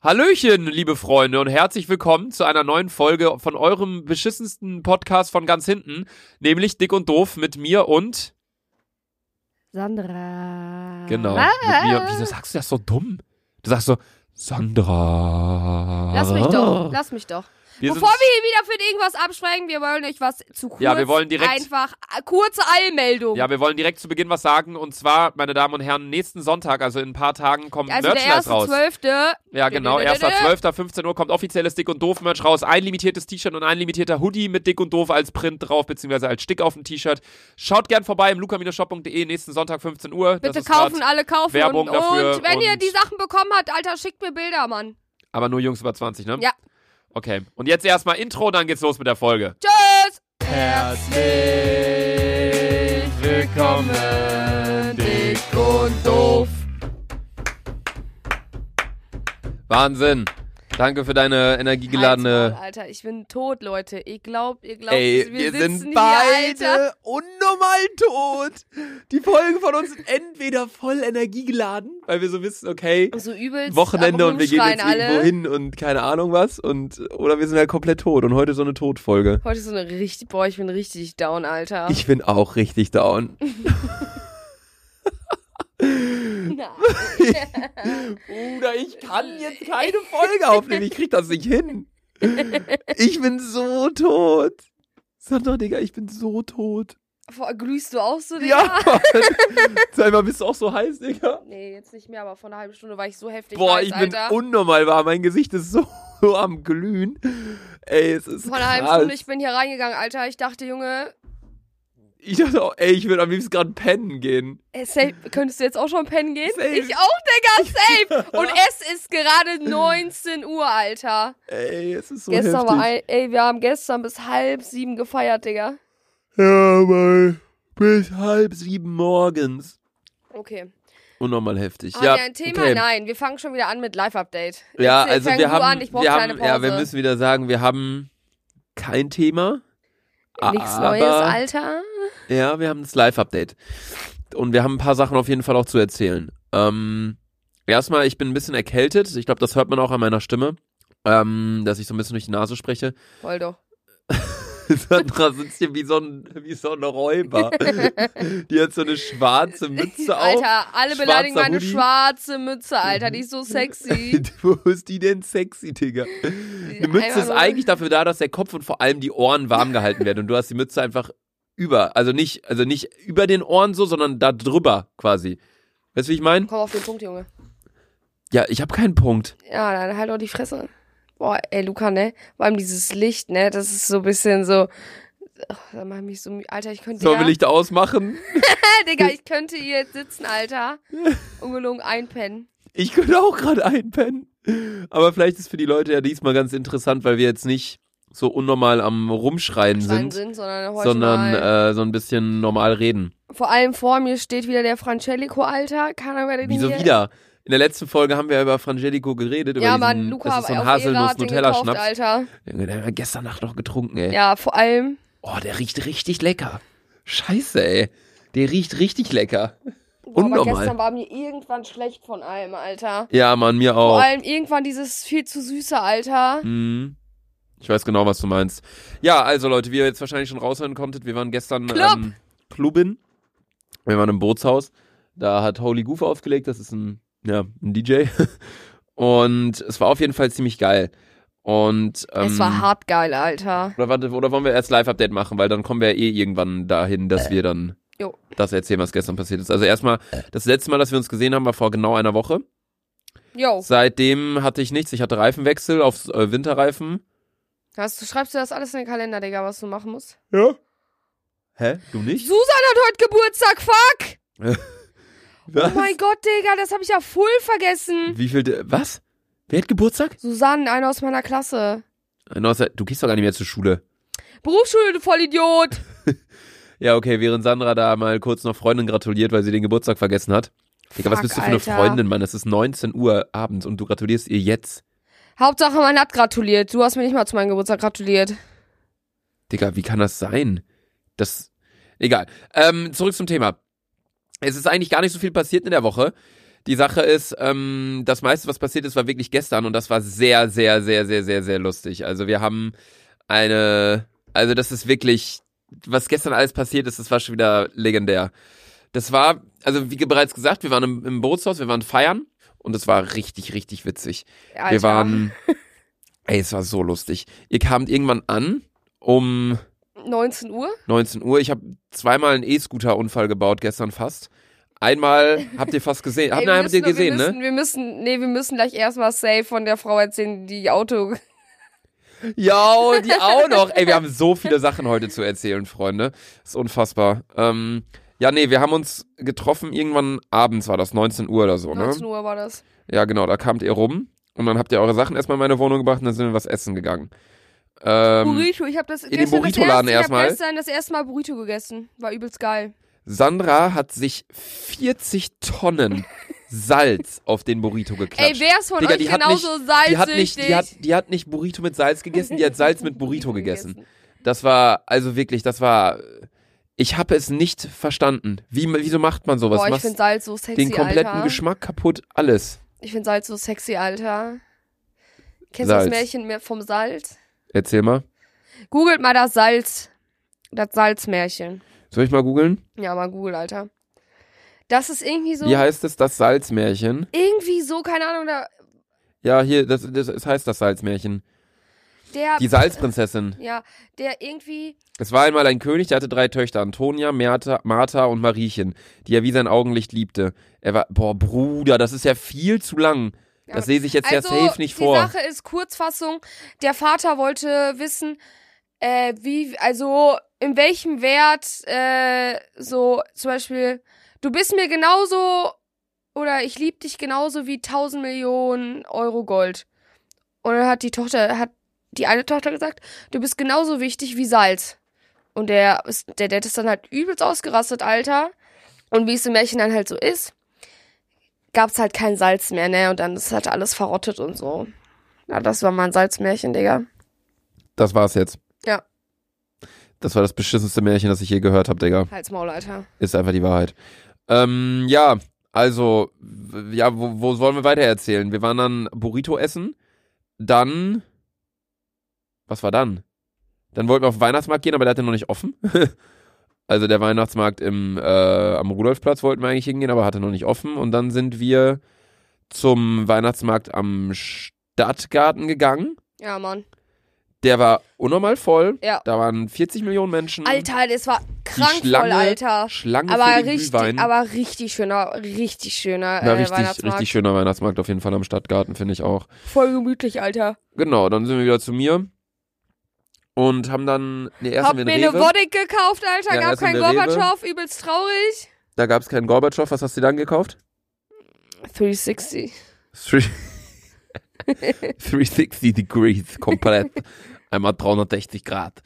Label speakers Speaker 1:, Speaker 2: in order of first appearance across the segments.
Speaker 1: Hallöchen, liebe Freunde, und herzlich willkommen zu einer neuen Folge von eurem beschissensten Podcast von ganz hinten, nämlich Dick und Doof mit mir und.
Speaker 2: Sandra.
Speaker 1: Genau,
Speaker 2: Ah.
Speaker 1: mit mir. Wieso sagst du das so dumm? Du sagst so, Sandra.
Speaker 2: Lass mich doch, lass mich doch.
Speaker 1: Wir
Speaker 2: Bevor wir hier wieder für irgendwas absprechen, wir wollen euch was zu kurz.
Speaker 1: Ja, wir wollen direkt-
Speaker 2: Einfach äh, kurze Eilmeldung.
Speaker 1: Ja, wir wollen direkt zu Beginn was sagen. Und zwar, meine Damen und Herren, nächsten Sonntag, also in ein paar Tagen, kommt
Speaker 2: also der
Speaker 1: Merchandise
Speaker 2: erste
Speaker 1: raus.
Speaker 2: Zwölfte.
Speaker 1: Ja, genau. 1.12. 15 Uhr kommt offizielles Dick und Doof Merch raus. Ein limitiertes T-Shirt und ein limitierter Hoodie mit Dick und Doof als Print drauf, beziehungsweise als Stick auf dem T-Shirt. Schaut gern vorbei im luca-shop.de nächsten Sonntag 15 Uhr.
Speaker 2: Bitte kaufen, alle kaufen.
Speaker 1: Werbung
Speaker 2: und,
Speaker 1: dafür
Speaker 2: und wenn ihr
Speaker 1: und-
Speaker 2: die Sachen bekommen habt, Alter, schickt mir Bilder, Mann.
Speaker 1: Aber nur Jungs über 20, ne?
Speaker 2: Ja.
Speaker 1: Okay. Und jetzt erstmal Intro, dann geht's los mit der Folge.
Speaker 2: Tschüss.
Speaker 1: Herzlich willkommen, Dick und Doof. Wahnsinn. Danke für deine energiegeladene.
Speaker 2: Maul, Alter, ich bin tot, Leute. Ich glaub, ihr glaubt,
Speaker 1: Ey,
Speaker 2: wir,
Speaker 1: wir sind
Speaker 2: hier,
Speaker 1: beide unnormal tot. Die Folgen von uns sind entweder voll energiegeladen, weil wir so wissen, okay,
Speaker 2: So übelst.
Speaker 1: Wochenende und wir gehen jetzt
Speaker 2: Rumschreien
Speaker 1: irgendwo
Speaker 2: alle.
Speaker 1: hin und keine Ahnung was und oder wir sind halt komplett tot und heute so eine Todfolge.
Speaker 2: Heute ist so eine richtig, boah, ich bin richtig down, Alter.
Speaker 1: Ich bin auch richtig down.
Speaker 2: Na.
Speaker 1: Bruder, ich kann jetzt keine Folge aufnehmen. Ich krieg das nicht hin. Ich bin so tot. Sandra, Digga, ich bin so tot.
Speaker 2: Boah, glühst du auch so, Digga?
Speaker 1: Ja, Mann. Sag mal, bist du auch so heiß, Digga?
Speaker 2: Nee, jetzt nicht mehr, aber vor einer halben Stunde war ich so heftig
Speaker 1: Boah,
Speaker 2: heiß,
Speaker 1: ich bin
Speaker 2: Alter.
Speaker 1: unnormal warm. Mein Gesicht ist so, am Glühen. Ey, es ist
Speaker 2: vor einer halben
Speaker 1: krass.
Speaker 2: Stunde, ich bin hier reingegangen, Alter. Ich dachte, Junge,
Speaker 1: Ich dachte auch, ey, ich würde am liebsten gerade pennen gehen.
Speaker 2: ey, safe, könntest du jetzt auch schon pennen gehen?
Speaker 1: Safe.
Speaker 2: Ich auch, Digga, safe. Und es ist gerade 19 Uhr, Alter.
Speaker 1: Ey, es ist so
Speaker 2: gestern
Speaker 1: heftig.
Speaker 2: war ein, ey, wir haben gestern bis halb sieben gefeiert, Digga.
Speaker 1: ja, mal bis halb sieben morgens.
Speaker 2: Okay.
Speaker 1: Unnormal heftig.
Speaker 2: Haben
Speaker 1: ja,
Speaker 2: wir ein Thema?
Speaker 1: okay.
Speaker 2: Nein, wir fangen schon wieder an mit Live-Update.
Speaker 1: Ja, also wir haben,
Speaker 2: an,
Speaker 1: wir haben, ja, wir müssen wieder sagen, wir haben kein Thema.
Speaker 2: Nichts
Speaker 1: aber,
Speaker 2: Neues, Alter.
Speaker 1: Ja, wir haben das Live-Update. Und wir haben ein paar Sachen auf jeden Fall auch zu erzählen. Ähm, erstmal, ich bin ein bisschen erkältet. Ich glaube, das hört man auch an meiner Stimme. Ähm, dass ich so ein bisschen durch die Nase spreche.
Speaker 2: Voll doch.
Speaker 1: Sandra sitzt hier wie so ein, wie so ein Räuber. Die hat so eine schwarze Mütze auf.
Speaker 2: Alter, alle beleidigen meine
Speaker 1: Hoodie.
Speaker 2: schwarze Mütze, Alter. Die ist so sexy.
Speaker 1: Wo ist die denn sexy, Digga? Eine Mütze
Speaker 2: Einfach
Speaker 1: ist eigentlich dafür da, dass der Kopf und vor allem die Ohren warm gehalten werden. Und du hast die Mütze einfach über. Also nicht, also nicht über den Ohren so, sondern da drüber quasi. Weißt du, wie ich meine?
Speaker 2: Komm auf den Punkt, Junge.
Speaker 1: Ja, ich habe keinen Punkt.
Speaker 2: Ja, dann halt doch die Fresse. Boah, ey, Luca, ne? Vor allem dieses Licht, ne? Das ist so ein bisschen so. Ach, da mach ich mich so. Alter, ich könnte.
Speaker 1: Sollen wir Licht ausmachen?
Speaker 2: Digga, ich könnte hier jetzt sitzen, Alter. Ungelogen einpennen.
Speaker 1: Ich könnte auch gerade einpennen. Aber vielleicht ist für die Leute ja diesmal ganz interessant, weil wir jetzt nicht so unnormal am Rumschreien
Speaker 2: Schreien
Speaker 1: sind,
Speaker 2: sind, sondern
Speaker 1: sondern äh, so ein bisschen normal reden.
Speaker 2: Vor allem vor mir steht wieder der Francelico, Alter. Keiner wer den
Speaker 1: Wieso wieder? In der letzten Folge haben wir über Frangelico geredet. Über
Speaker 2: Ja,
Speaker 1: diesen,
Speaker 2: Mann, Luca
Speaker 1: das ist so ein Haselnuss-Nutella-Schnaps.
Speaker 2: Alter.
Speaker 1: Den haben wir gestern Nacht noch getrunken, ey.
Speaker 2: Ja, vor allem.
Speaker 1: Oh, der riecht richtig lecker. Scheiße, ey. Der riecht richtig lecker.
Speaker 2: Boah, aber
Speaker 1: Unnormal.
Speaker 2: gestern war mir irgendwann schlecht von allem, Alter.
Speaker 1: Ja, Mann, mir
Speaker 2: Vor
Speaker 1: auch.
Speaker 2: allem irgendwann dieses viel zu süße, Alter.
Speaker 1: Mhm. Ich weiß genau, was du meinst. Ja, also Leute, wie ihr jetzt wahrscheinlich schon raushören konntet, wir waren gestern
Speaker 2: Club.
Speaker 1: ähm, Clubin. Wir waren im Bootshaus. Da hat Holy Goof aufgelegt, das ist ein, ja, ein DJ. Und es war auf jeden Fall ziemlich geil. Und ähm,
Speaker 2: es war hart geil, Alter.
Speaker 1: Oder, warte, oder wollen wir erst Live-Update machen, weil dann kommen wir ja eh irgendwann dahin, dass wir dann
Speaker 2: Jo.
Speaker 1: das erzählen, was gestern passiert ist. Also erstmal, das letzte Mal, dass wir uns gesehen haben, war vor genau einer Woche.
Speaker 2: Jo.
Speaker 1: Seitdem hatte ich nichts. Ich hatte Reifenwechsel auf äh, Winterreifen.
Speaker 2: Hast du, schreibst du das alles in den Kalender, Digga, was du machen musst?
Speaker 1: Ja. Hä? Du nicht?
Speaker 2: Susan hat heute Geburtstag, fuck!
Speaker 1: Was?
Speaker 2: Oh mein Gott, Digga, das habe ich ja voll vergessen.
Speaker 1: Wie viel? Was? Wer hat Geburtstag?
Speaker 2: Susanne, einer aus meiner Klasse.
Speaker 1: Einer aus der- Du gehst doch gar nicht mehr zur Schule.
Speaker 2: Berufsschule, du Vollidiot.
Speaker 1: Ja, okay, während Sandra da mal kurz noch Freundin gratuliert, weil sie den Geburtstag vergessen hat. Digga, was bist du für eine
Speaker 2: Alter.
Speaker 1: Freundin, Mann? Es ist 19 Uhr abends und du gratulierst ihr jetzt.
Speaker 2: Hauptsache, man hat gratuliert. Du hast mir nicht mal zu meinem Geburtstag gratuliert.
Speaker 1: Digga, wie kann das sein? Das. Egal. Ähm, zurück zum Thema. Es ist eigentlich gar nicht so viel passiert in der Woche. Die Sache ist, ähm, das meiste, was passiert ist, war wirklich gestern und das war sehr, sehr, sehr, sehr, sehr, sehr lustig. Also wir haben eine, also das ist wirklich, was gestern alles passiert ist, das war schon wieder legendär. Das war, also wie bereits gesagt, wir waren im, im Bootshaus, wir waren feiern und es war richtig, richtig witzig.
Speaker 2: Alter.
Speaker 1: Wir waren, ey, es war so lustig. Ihr kamt irgendwann an um
Speaker 2: 19 Uhr?
Speaker 1: 19 Uhr. Ich habe zweimal einen E-Scooter-Unfall gebaut, gestern fast. Einmal habt ihr fast gesehen. Hab,
Speaker 2: Ey,
Speaker 1: nein,
Speaker 2: wir
Speaker 1: habt ihr gesehen,
Speaker 2: wir
Speaker 1: ne?
Speaker 2: müssen, Wir müssen, nee, wir müssen gleich erstmal safe von der Frau erzählen, die Auto.
Speaker 1: Ja, die auch noch. Ey, wir haben so viele Sachen heute zu erzählen, Freunde. ist unfassbar. Ähm, ja, nee, wir haben uns getroffen, irgendwann abends war das, 19 Uhr oder so, ne?
Speaker 2: 19 Uhr war das.
Speaker 1: Ja, genau, da kamt ihr rum und dann habt ihr eure Sachen erstmal in meine Wohnung gebracht und dann sind wir was essen gegangen. Ähm,
Speaker 2: Burrito, ich habe das
Speaker 1: den
Speaker 2: gestern das
Speaker 1: Burrito-Laden
Speaker 2: erste, ich
Speaker 1: erstmal.
Speaker 2: hab gestern das erste Mal Burrito gegessen. War übelst geil.
Speaker 1: Sandra hat sich 40 Tonnen Salz auf den Burrito geklatscht.
Speaker 2: Ey, wer ist von
Speaker 1: Digga,
Speaker 2: euch
Speaker 1: die hat
Speaker 2: genauso
Speaker 1: nicht,
Speaker 2: salzsüchtig?
Speaker 1: die hat nicht, die hat, die hat nicht Burrito mit Salz gegessen, die hat Salz mit Burrito gegessen. Das war, also wirklich, das war, ich habe es nicht verstanden. Wie, wieso macht man sowas?
Speaker 2: Boah, ich
Speaker 1: Machst
Speaker 2: find Salz so sexy,
Speaker 1: den kompletten
Speaker 2: Alter.
Speaker 1: Geschmack kaputt, alles.
Speaker 2: Ich find Salz so sexy, Alter. Kennst du das Märchen vom Salz?
Speaker 1: Erzähl mal.
Speaker 2: Googelt mal das Salz. Das Salzmärchen.
Speaker 1: Soll ich mal googeln?
Speaker 2: Ja, mal Google, Alter. Das ist irgendwie so.
Speaker 1: Wie heißt es, das Salzmärchen?
Speaker 2: irgendwie so, keine Ahnung, da,
Speaker 1: Ja, hier, das, das, es heißt das Salzmärchen.
Speaker 2: der.
Speaker 1: Die Salzprinzessin.
Speaker 2: ja, der irgendwie.
Speaker 1: Es war einmal ein König, der hatte drei Töchter, Antonia, Merta, Martha und Mariechen, die er wie sein Augenlicht liebte. Er war, boah, Bruder, das ist ja viel zu lang. Das lese ich jetzt
Speaker 2: also,
Speaker 1: ja safe nicht
Speaker 2: die
Speaker 1: vor.
Speaker 2: Sache ist Kurzfassung. Der Vater wollte wissen, äh, wie, also in welchem Wert, äh, so zum Beispiel, du bist mir genauso oder ich lieb dich genauso wie 1000 Millionen Euro Gold. Und dann hat die Tochter, hat die eine Tochter gesagt, du bist genauso wichtig wie Salz. Und der, der Dad ist dann halt übelst ausgerastet, Alter. Und wie es im Märchen dann halt so ist, gab's halt kein Salz mehr, ne? Und dann ist halt alles verrottet und so. Ja, das war mein Salzmärchen, Digga.
Speaker 1: Das war's jetzt.
Speaker 2: Ja.
Speaker 1: Das war das beschissenste Märchen, das ich je gehört habe, Digga.
Speaker 2: Halt's Maul, Alter.
Speaker 1: Ist einfach die Wahrheit. Ähm, ja, also, ja, wo, wo wollen wir weiter erzählen? Wir waren dann Burrito essen, dann, was war dann? Dann wollten wir auf den Weihnachtsmarkt gehen, aber der hatte noch nicht offen. also der Weihnachtsmarkt im, äh, am Rudolfplatz wollten wir eigentlich hingehen, aber hatte noch nicht offen. Und dann sind wir zum Weihnachtsmarkt am Stadtgarten gegangen.
Speaker 2: Ja, Mann.
Speaker 1: Der war unnormal voll.
Speaker 2: Ja.
Speaker 1: Da waren 40 Millionen Menschen.
Speaker 2: Alter, das war krank
Speaker 1: Schlange,
Speaker 2: voll, Alter.
Speaker 1: Schlange
Speaker 2: Aber
Speaker 1: für den
Speaker 2: richtig,
Speaker 1: Glühwein.
Speaker 2: aber richtig schöner, richtig schöner
Speaker 1: Na,
Speaker 2: äh,
Speaker 1: richtig,
Speaker 2: Weihnachtsmarkt.
Speaker 1: richtig schöner Weihnachtsmarkt auf jeden Fall am Stadtgarten, finde ich auch.
Speaker 2: Voll gemütlich, Alter.
Speaker 1: Genau, dann sind wir wieder zu mir und haben dann, nee, erst
Speaker 2: Hab
Speaker 1: haben wir
Speaker 2: mir
Speaker 1: in
Speaker 2: eine. Wodek gekauft, Alter.
Speaker 1: Ja,
Speaker 2: Gab
Speaker 1: erst in
Speaker 2: kein
Speaker 1: der Rewe.
Speaker 2: Gorbatschow, übelst traurig.
Speaker 1: Da gab es keinen Gorbatschow. Was hast du dann gekauft?
Speaker 2: 360.
Speaker 1: Three 360 Degrees, komplett. Einmal 360 Grad.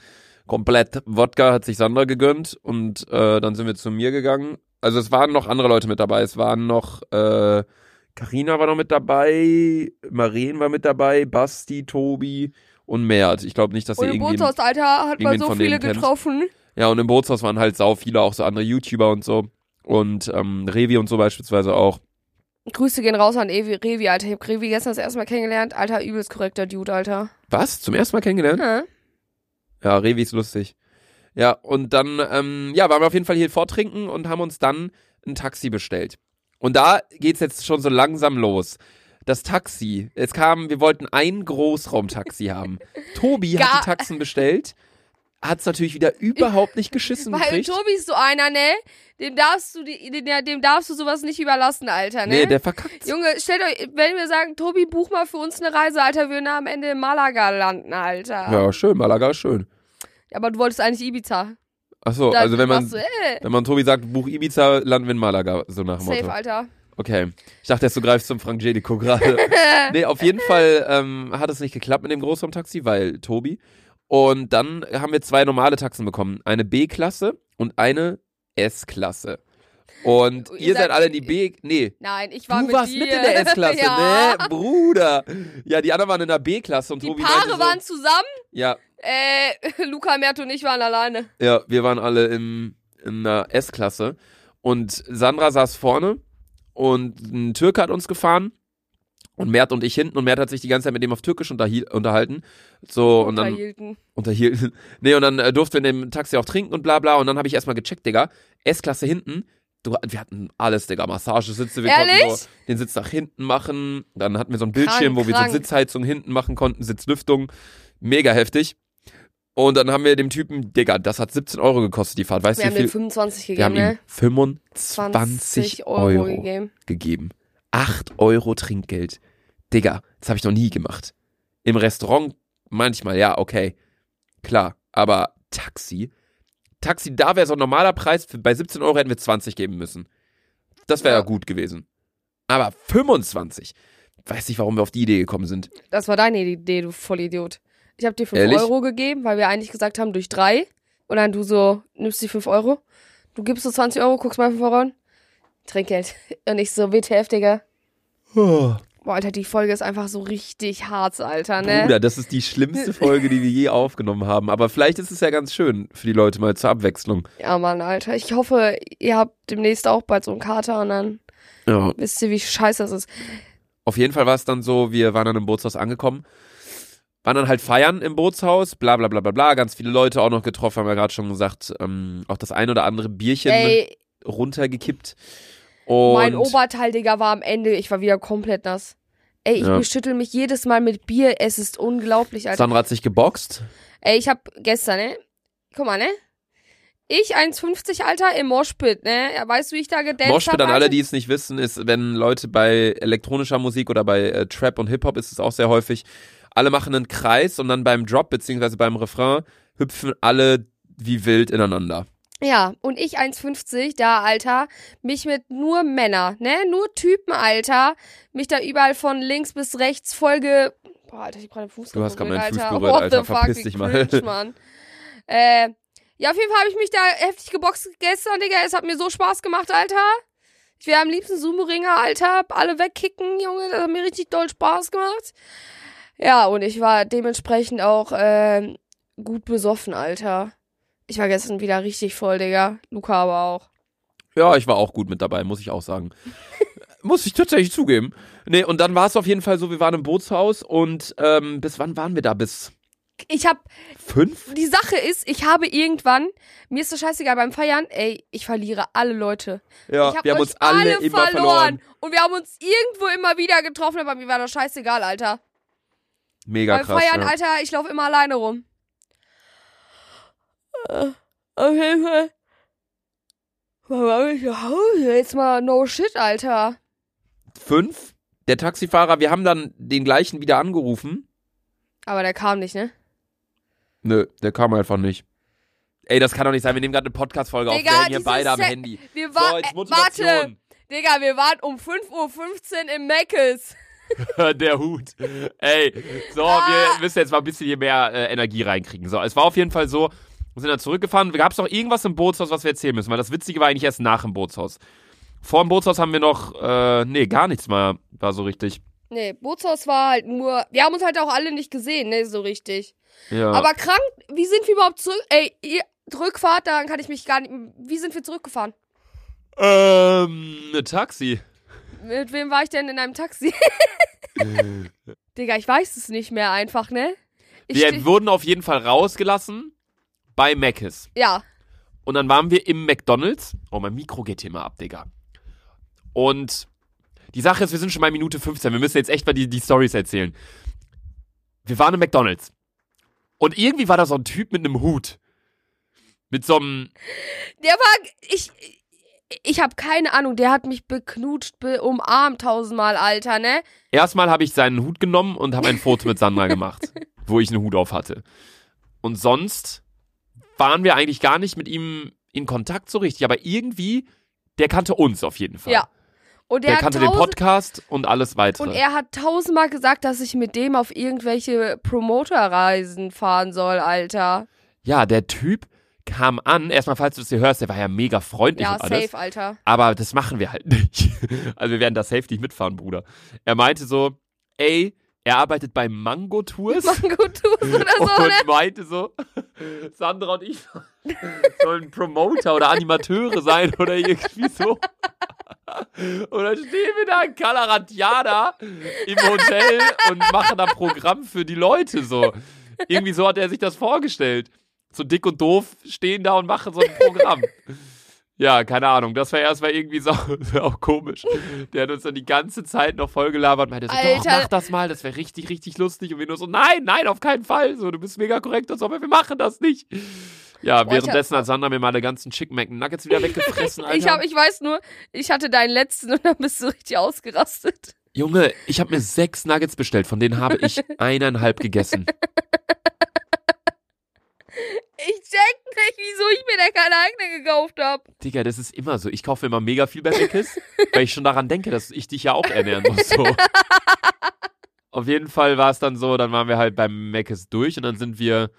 Speaker 1: Komplett Wodka hat sich Sandra gegönnt und äh, dann sind wir zu mir gegangen. Also es waren noch andere Leute mit dabei. Es waren noch, äh, Carina war noch mit dabei, Maren war mit dabei, Basti, Tobi und Mert. Ich glaube nicht, dass
Speaker 2: Und
Speaker 1: ihr
Speaker 2: im
Speaker 1: irgendwie...
Speaker 2: Bootshaus, Alter, hat man so viele getroffen.
Speaker 1: Ja, und im Bootshaus waren halt sau viele, auch so andere YouTuber und so. Und ähm, Revi und so beispielsweise auch.
Speaker 2: Grüße gehen raus an Evi, Revi, Alter. Ich hab Revi gestern das erste Mal kennengelernt. Alter, übelst korrekter Dude, Alter.
Speaker 1: Was? Zum ersten Mal kennengelernt?
Speaker 2: Hm?
Speaker 1: Ja, Revi ist lustig. Ja, und dann, ähm, ja, waren wir auf jeden Fall hier vortrinken und haben uns dann ein Taxi bestellt. Und da geht's jetzt schon so langsam los. Das Taxi, es kam, wir wollten ein Großraumtaxi haben. Tobi hat
Speaker 2: Gar-
Speaker 1: die Taxen bestellt, hat's natürlich wieder überhaupt nicht geschissen
Speaker 2: Weil
Speaker 1: gekriegt.
Speaker 2: Tobi ist so einer, ne? Dem darfst du, die, dem, dem darfst du sowas nicht überlassen, Alter, ne?
Speaker 1: Nee, der verkackt.
Speaker 2: Junge, stellt euch, wenn wir sagen, Tobi, buch mal für uns eine Reise, Alter, wir würden am Ende in Malaga landen, Alter.
Speaker 1: Ja, schön, Malaga ist schön.
Speaker 2: Aber du wolltest eigentlich Ibiza.
Speaker 1: Achso,
Speaker 2: Dann
Speaker 1: also wenn man,
Speaker 2: Du, äh,
Speaker 1: wenn man Tobi sagt, Buch Ibiza, landen wir in Malaga, so nach dem Motto.
Speaker 2: safe, Alter.
Speaker 1: Okay. Ich dachte du greifst zum Frank Jelico gerade. nee, auf jeden Fall ähm, hat es nicht geklappt mit dem Großraumtaxi, weil Tobi. Und dann haben wir zwei normale Taxen bekommen. Eine B-Klasse und eine S-Klasse. Und
Speaker 2: Ihr
Speaker 1: ihr, seid
Speaker 2: seid-
Speaker 1: alle in die B. Nee.
Speaker 2: Nein, ich war
Speaker 1: Du
Speaker 2: mit
Speaker 1: warst
Speaker 2: dir.
Speaker 1: mit in der S-Klasse,
Speaker 2: ja.
Speaker 1: ne? Bruder. Ja, die anderen waren in der B-Klasse und
Speaker 2: Die
Speaker 1: Tobi
Speaker 2: Paare
Speaker 1: so,
Speaker 2: waren zusammen.
Speaker 1: Ja,
Speaker 2: Äh, Luca, Mert und ich waren alleine.
Speaker 1: Ja, wir waren alle im, in einer S-Klasse und Sandra saß vorne Und ein Türke hat uns gefahren. Und Mert und ich hinten und Mert hat sich die ganze Zeit mit dem auf Türkisch unterhalten. So, und dann
Speaker 2: Unterhielten.
Speaker 1: unterhielten. Nee, und dann äh, durften wir in dem Taxi auch trinken und bla bla. Und dann habe ich erstmal gecheckt, Digga. S-Klasse hinten. Du, wir hatten alles, Digga. Massagesitze, wir
Speaker 2: Ehrlich?
Speaker 1: konnten so den Sitz nach hinten machen. Dann hatten wir so ein Bildschirm,
Speaker 2: Krank,
Speaker 1: wo wir
Speaker 2: krank.
Speaker 1: so Sitzheizung hinten machen konnten, Sitzlüftung. Mega heftig. Und dann haben wir dem Typen, Digga, das hat 17 Euro gekostet, die Fahrt. Weißt
Speaker 2: Wir
Speaker 1: du,
Speaker 2: haben
Speaker 1: viel?
Speaker 2: 25
Speaker 1: Wir
Speaker 2: gegeben,
Speaker 1: haben ihm
Speaker 2: ne?
Speaker 1: 25 Euro,
Speaker 2: gegeben.
Speaker 1: gegeben. 8 Euro Trinkgeld. Digga, das habe ich noch nie gemacht. Im Restaurant manchmal, ja, okay. Klar. Aber Taxi? Taxi, da wäre so ein normaler Preis. Bei 17 Euro hätten wir 20 geben müssen. Das wäre ja.
Speaker 2: Ja.
Speaker 1: gut gewesen. Aber 25. Weiß nicht, warum wir auf die Idee gekommen sind.
Speaker 2: Das war deine Idee, du Vollidiot. Ich habe dir 5
Speaker 1: Ehrlich?
Speaker 2: Euro gegeben, weil wir eigentlich gesagt haben, durch drei. Und dann du so, nimmst die 5 Euro. Du gibst so 20 Euro, guckst mal 5 Euro an. Trinkgeld. Und ich so, WTF, Digga. Boah, Alter, die Folge ist einfach so richtig hart, Alter, ne?
Speaker 1: Bruder, das ist die schlimmste Folge, die wir je aufgenommen haben. Aber vielleicht ist es ja ganz schön für die Leute mal zur Abwechslung.
Speaker 2: Ja, Mann, Alter. Ich hoffe, ihr habt demnächst auch bald so einen Kater und dann
Speaker 1: Ja.
Speaker 2: wisst ihr, wie scheiße das ist.
Speaker 1: Auf jeden Fall war es dann so, wir waren dann im Bootshaus angekommen, waren dann halt feiern im Bootshaus, bla bla bla bla bla, ganz viele Leute auch noch getroffen, haben wir gerade schon gesagt, ähm, auch das ein oder andere Bierchen
Speaker 2: Ey,
Speaker 1: runtergekippt. Und
Speaker 2: mein Oberteil, Digga, war am Ende. Ich war wieder komplett nass. Ey, ich
Speaker 1: Ja.
Speaker 2: beschüttel mich jedes Mal mit Bier. Es ist unglaublich, Alter.
Speaker 1: Sandra hat sich geboxt.
Speaker 2: Ey, ich hab gestern, ne? Guck mal, ne? Ich 1,50, Alter, im Moshpit, ne? Weißt du, wie ich da gedanced
Speaker 1: Moshpit
Speaker 2: hab,
Speaker 1: an alle, die es nicht wissen, ist, wenn Leute bei elektronischer Musik oder bei äh, Trap und Hip-Hop ist es auch sehr häufig, alle machen einen Kreis und dann beim Drop beziehungsweise beim Refrain hüpfen alle wie wild ineinander.
Speaker 2: Ja, und ich 1,50, da, Alter, mich mit nur Männer, ne? Nur Typen, Alter. Mich da überall von links bis rechts Folge. Boah, Alter, ich gerade den Fuß
Speaker 1: Du hast gerade meinen Fuß
Speaker 2: Alter.
Speaker 1: berührt, Alter.
Speaker 2: fuck,
Speaker 1: Verpiss dich mal.
Speaker 2: cringe, Mann. Äh, ja, auf jeden Fall habe ich mich da heftig geboxt gestern, Digga. Es hat mir so Spaß gemacht, Alter. Ich wäre am liebsten Sumo-Ringer, Alter. Alle wegkicken, Junge. Das hat mir richtig doll Spaß gemacht. Ja, und ich war dementsprechend auch ähm, gut besoffen, Alter. Ich war gestern wieder richtig voll, Digga. Luca aber auch.
Speaker 1: Ja, ich war auch gut mit dabei, muss ich auch sagen. muss ich tatsächlich zugeben. Nee, und dann war es auf jeden Fall so, wir waren im Bootshaus und ähm, bis wann waren wir da? Bis
Speaker 2: Ich hab,
Speaker 1: fünf?
Speaker 2: die Sache ist, ich habe irgendwann, mir ist das scheißegal beim Feiern, ey, ich verliere alle Leute.
Speaker 1: Ja,
Speaker 2: ich hab
Speaker 1: wir haben uns alle, immer verloren.
Speaker 2: Und wir haben uns irgendwo immer wieder getroffen, aber mir war das scheißegal, Alter.
Speaker 1: Mega
Speaker 2: Beim
Speaker 1: krass.
Speaker 2: Feiern,
Speaker 1: ja.
Speaker 2: Alter, ich laufe immer alleine rum. Äh, Auf jeden Fall. Warum ich zu Hause? Jetzt mal no shit, Alter.
Speaker 1: Fünf? Der Taxifahrer, wir haben dann den gleichen wieder angerufen.
Speaker 2: Aber der kam nicht, ne?
Speaker 1: Nö, der kam einfach nicht. Ey, das kann doch nicht sein. Wir nehmen gerade eine Podcast-Folge auf. Wir hier beide am
Speaker 2: Se-
Speaker 1: Handy.
Speaker 2: Wir
Speaker 1: So,
Speaker 2: waren,
Speaker 1: jetzt
Speaker 2: äh, warte, Digga, wir waren um 5.15 Uhr im Meckes.
Speaker 1: der Hut. Ey, so,
Speaker 2: Ah.
Speaker 1: wir müssen jetzt mal ein bisschen hier mehr äh, Energie reinkriegen. So, es war auf jeden Fall so, wir sind dann zurückgefahren. Gab es noch irgendwas im Bootshaus, was wir erzählen müssen? Weil das Witzige war eigentlich erst nach dem Bootshaus. Vor dem Bootshaus haben wir noch, äh, nee, gar nichts mal, war so richtig.
Speaker 2: Nee, Bootshaus war halt nur. Wir haben uns halt auch alle nicht gesehen, ne, so richtig.
Speaker 1: Ja.
Speaker 2: Aber krank, wie sind wir überhaupt zurück? Ey, ihr, Rückfahrt, daran kann ich mich gar nicht. Wie sind wir zurückgefahren?
Speaker 1: ähm, eine Taxi.
Speaker 2: Mit wem war ich denn in einem Taxi? Digga, ich weiß es nicht mehr einfach, ne? Ich
Speaker 1: Wir wurden auf jeden Fall rausgelassen bei Mc's.
Speaker 2: ja,
Speaker 1: Und dann waren wir im McDonalds. Oh, mein Mikro geht hier mal ab, Digga. Und die Sache ist, wir sind schon bei Minute 15. Wir müssen jetzt echt mal die, die Stories erzählen. Wir waren im McDonalds. Und irgendwie war da so ein Typ mit einem Hut. Mit so einem.
Speaker 2: der war. Ich. Ich habe keine Ahnung, der hat mich beknutscht, be umarmt tausendmal, Alter, ne?
Speaker 1: Erstmal habe ich seinen Hut genommen und habe ein Foto mit Sandra gemacht, wo ich einen Hut auf hatte. Und sonst waren wir eigentlich gar nicht mit ihm in Kontakt so richtig. Aber irgendwie, der kannte uns auf jeden Fall.
Speaker 2: Ja. Und
Speaker 1: Der kannte den Podcast und alles weitere.
Speaker 2: Und er hat tausendmal gesagt, dass ich mit dem auf irgendwelche Promoterreisen fahren soll, Alter.
Speaker 1: Ja, der Typ kam an. Erstmal, falls du das hier hörst, der war ja mega freundlich
Speaker 2: Ja,
Speaker 1: und alles.
Speaker 2: safe, Alter.
Speaker 1: Aber das machen wir halt nicht. Also wir werden da safe nicht mitfahren, Bruder. Er meinte so, ey, er arbeitet bei Mango Tours
Speaker 2: Mango Tours oder so,
Speaker 1: und
Speaker 2: ne?
Speaker 1: meinte so, Sandra und ich sollen Promoter oder Animateure sein oder irgendwie so. Und dann stehen wir da in Calaratiana im Hotel und machen da Programm für die Leute so. Irgendwie so hat er sich das vorgestellt. So dick und doof stehen da und machen so ein Programm. Ja, keine Ahnung. Das war erstmal irgendwie so, auch komisch. Der hat uns dann die ganze Zeit noch voll gelabert und meinte so, doch,
Speaker 2: Alter.
Speaker 1: mach das mal, das wäre richtig, richtig lustig. Und wir nur so, nein, nein, auf keinen Fall. So, du bist mega korrekt und so, aber wir machen das nicht. Ja,
Speaker 2: Boah,
Speaker 1: währenddessen hat Sandra mir meine ganzen Chicken Mac Nuggets wieder weggefressen, Alter.
Speaker 2: Ich, hab, ich weiß nur, ich hatte deinen letzten und dann bist du richtig ausgerastet.
Speaker 1: Junge, ich habe mir sechs Nuggets bestellt, von denen habe ich eineinhalb gegessen.
Speaker 2: Ich check nicht, wieso ich mir da keine eigene gekauft habe.
Speaker 1: Digga, das ist immer so. Ich kaufe immer mega viel bei Meckes, weil ich schon daran denke, dass ich dich ja auch ernähren muss. So. Auf jeden Fall war es dann so, dann waren wir halt beim Meckes durch und dann sind wir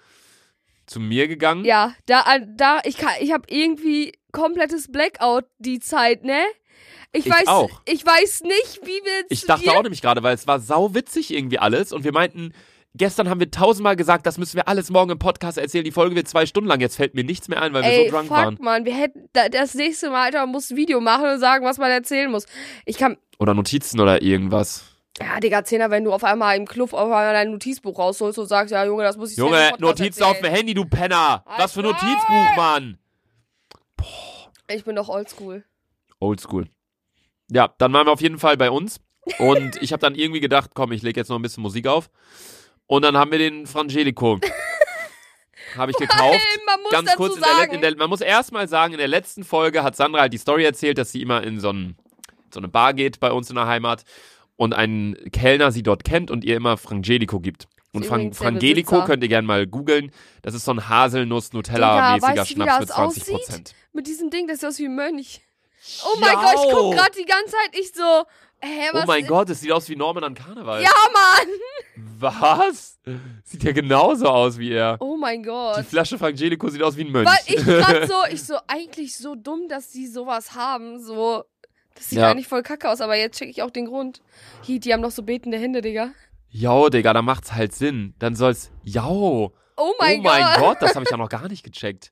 Speaker 1: zu mir gegangen.
Speaker 2: Ja, da, da, ich kann, ich habe irgendwie komplettes Blackout die Zeit, ne? Ich,
Speaker 1: Ich
Speaker 2: weiß,
Speaker 1: auch.
Speaker 2: ich weiß nicht, wie wir.
Speaker 1: Ich dachte auch nämlich gerade, weil es war sau witzig irgendwie alles und wir meinten, gestern haben wir tausendmal gesagt, das müssen wir alles morgen im Podcast erzählen. Die Folge wird zwei Stunden lang. Jetzt fällt mir nichts mehr ein, weil wir
Speaker 2: Ey,
Speaker 1: so drunk
Speaker 2: fuck,
Speaker 1: waren.
Speaker 2: Mann, wir hätten, da, das nächste Mal, Alter, man muss ein Video machen und sagen, was man erzählen muss. Ich kann,
Speaker 1: Oder Notizen oder irgendwas.
Speaker 2: ja, Digga, Zehner, wenn du auf einmal im Club auf einmal dein Notizbuch rausholst und sagst, ja, Junge, das muss ich
Speaker 1: Junge, Notizen auf dem. Handy, du Penner. Was für
Speaker 2: Alter.
Speaker 1: Notizbuch, Mann.
Speaker 2: Ich bin doch oldschool.
Speaker 1: Oldschool. Ja, dann waren wir auf jeden Fall bei uns. Und ich habe dann irgendwie gedacht, komm, ich lege jetzt noch ein bisschen Musik auf. Und dann haben wir den Frangelico. habe ich gekauft.
Speaker 2: Man muss
Speaker 1: Ganz kurz, in der, in der, man muss erstmal sagen, in der letzten Folge hat Sandra halt die Story erzählt, dass sie immer in so, ein, so eine Bar geht bei uns in der Heimat und einen Kellner sie dort kennt und ihr immer Frangelico gibt. Und Fran Frangelico könnt ihr gerne mal googeln. Das ist so ein Haselnuss-Nutella-mäßiger
Speaker 2: wie
Speaker 1: Schnaps mit 20
Speaker 2: aussieht?
Speaker 1: Prozent.
Speaker 2: mit diesem Ding, das sieht aus wie ein Mönch. Oh mein Gott, ich guck gerade die ganze Zeit, ich so, hä, was?
Speaker 1: Oh mein Gott, das sieht aus wie Norman an Karneval.
Speaker 2: Ja, Mann!
Speaker 1: Was? Sieht ja genauso aus wie er.
Speaker 2: Oh mein
Speaker 1: Die
Speaker 2: Gott.
Speaker 1: Flasche Frangelico sieht aus wie ein Mönch.
Speaker 2: Weil ich grad so, ich so, eigentlich so dumm, dass die sowas haben, so. Das sieht
Speaker 1: Ja.
Speaker 2: eigentlich voll kacke aus, aber jetzt check ich auch den Grund. Hi, die haben noch so betende Hände, Digga.
Speaker 1: Jo, Digga, da macht's halt Sinn. Dann soll's. Jo.
Speaker 2: Oh mein
Speaker 1: oh
Speaker 2: Gott.
Speaker 1: mein Gott, das habe ich ja noch gar nicht gecheckt.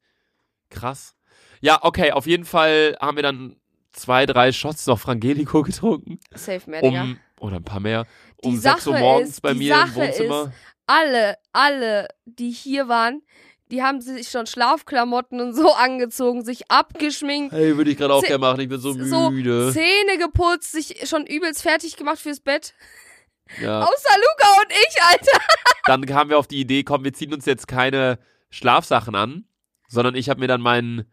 Speaker 1: Krass. Ja, okay, auf jeden Fall haben wir dann zwei, drei Shots noch Frangelico getrunken.
Speaker 2: Safe mehr, Digga.
Speaker 1: Um, oder ein paar mehr.
Speaker 2: Die
Speaker 1: Um 6 Uhr
Speaker 2: Sache
Speaker 1: morgens
Speaker 2: ist-
Speaker 1: bei
Speaker 2: die
Speaker 1: mir im Wohnzimmer.
Speaker 2: Alle, alle, die hier waren, die haben sich schon Schlafklamotten und so angezogen, sich abgeschminkt,
Speaker 1: Hey, würde ich gerade auch gerne machen. Ich bin so
Speaker 2: so
Speaker 1: müde.
Speaker 2: Zähne geputzt, sich schon übelst fertig gemacht fürs Bett.
Speaker 1: ja.
Speaker 2: Außer Luca und ich, Alter.
Speaker 1: Dann kamen wir auf die Idee, komm, wir ziehen uns jetzt keine Schlafsachen an, sondern ich habe mir dann mein,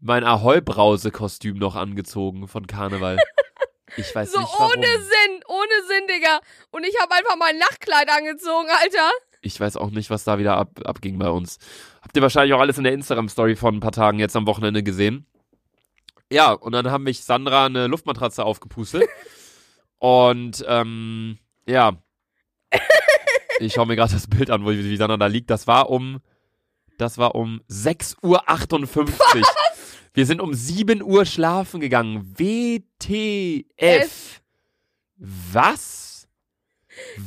Speaker 1: mein Ahoi-Brause-Kostüm noch angezogen von Karneval. Ich weiß
Speaker 2: So
Speaker 1: nicht warum.
Speaker 2: ohne Sinn, ohne Sinn, Digga. Und ich habe einfach mein Nachtkleid angezogen, Alter.
Speaker 1: Ich weiß auch nicht, was da wieder ab, abging bei uns. Habt ihr wahrscheinlich auch alles in der Instagram-Story von ein paar Tagen jetzt am Wochenende gesehen. Ja, und dann haben mich Sandra eine Luftmatratze aufgepustet. und ähm, ja. Ich schaue mir gerade das Bild an, wo wie Sandra da liegt. Das war um. Das war um 6.58 Uhr. Wir sind um 7 Uhr schlafen gegangen. WTF.
Speaker 2: F.
Speaker 1: Was?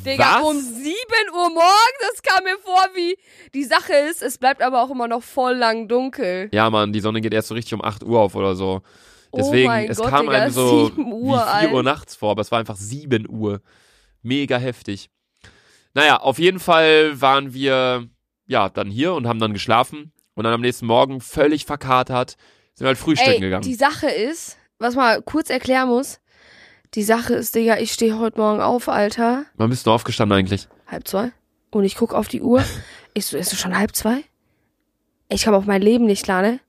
Speaker 2: Digga,
Speaker 1: Was?
Speaker 2: um 7 Uhr morgens, das kam mir vor wie. Die Sache ist, es bleibt aber auch immer noch voll lang dunkel.
Speaker 1: Ja, Mann, die Sonne geht erst so richtig um 8 Uhr auf oder so.
Speaker 2: Oh
Speaker 1: Deswegen,
Speaker 2: mein
Speaker 1: es
Speaker 2: Gott,
Speaker 1: kam
Speaker 2: Digga,
Speaker 1: einem so
Speaker 2: 7 Uhr,
Speaker 1: wie 4
Speaker 2: Alter.
Speaker 1: Uhr nachts vor, aber es war einfach 7 Uhr. Mega heftig. Naja, auf jeden Fall waren wir, ja, dann hier und haben dann geschlafen. Und dann am nächsten Morgen völlig verkatert, sind halt frühstücken
Speaker 2: Ey,
Speaker 1: gegangen.
Speaker 2: die Sache ist, was man kurz erklären muss. Die Sache ist, Digga, ich stehe heute Morgen auf, Alter.
Speaker 1: Wann bist du aufgestanden eigentlich?
Speaker 2: Halb zwei. Und ich guck auf die Uhr. Ich so, ist es schon halb zwei? Ich kam auf mein Leben nicht klar, ne?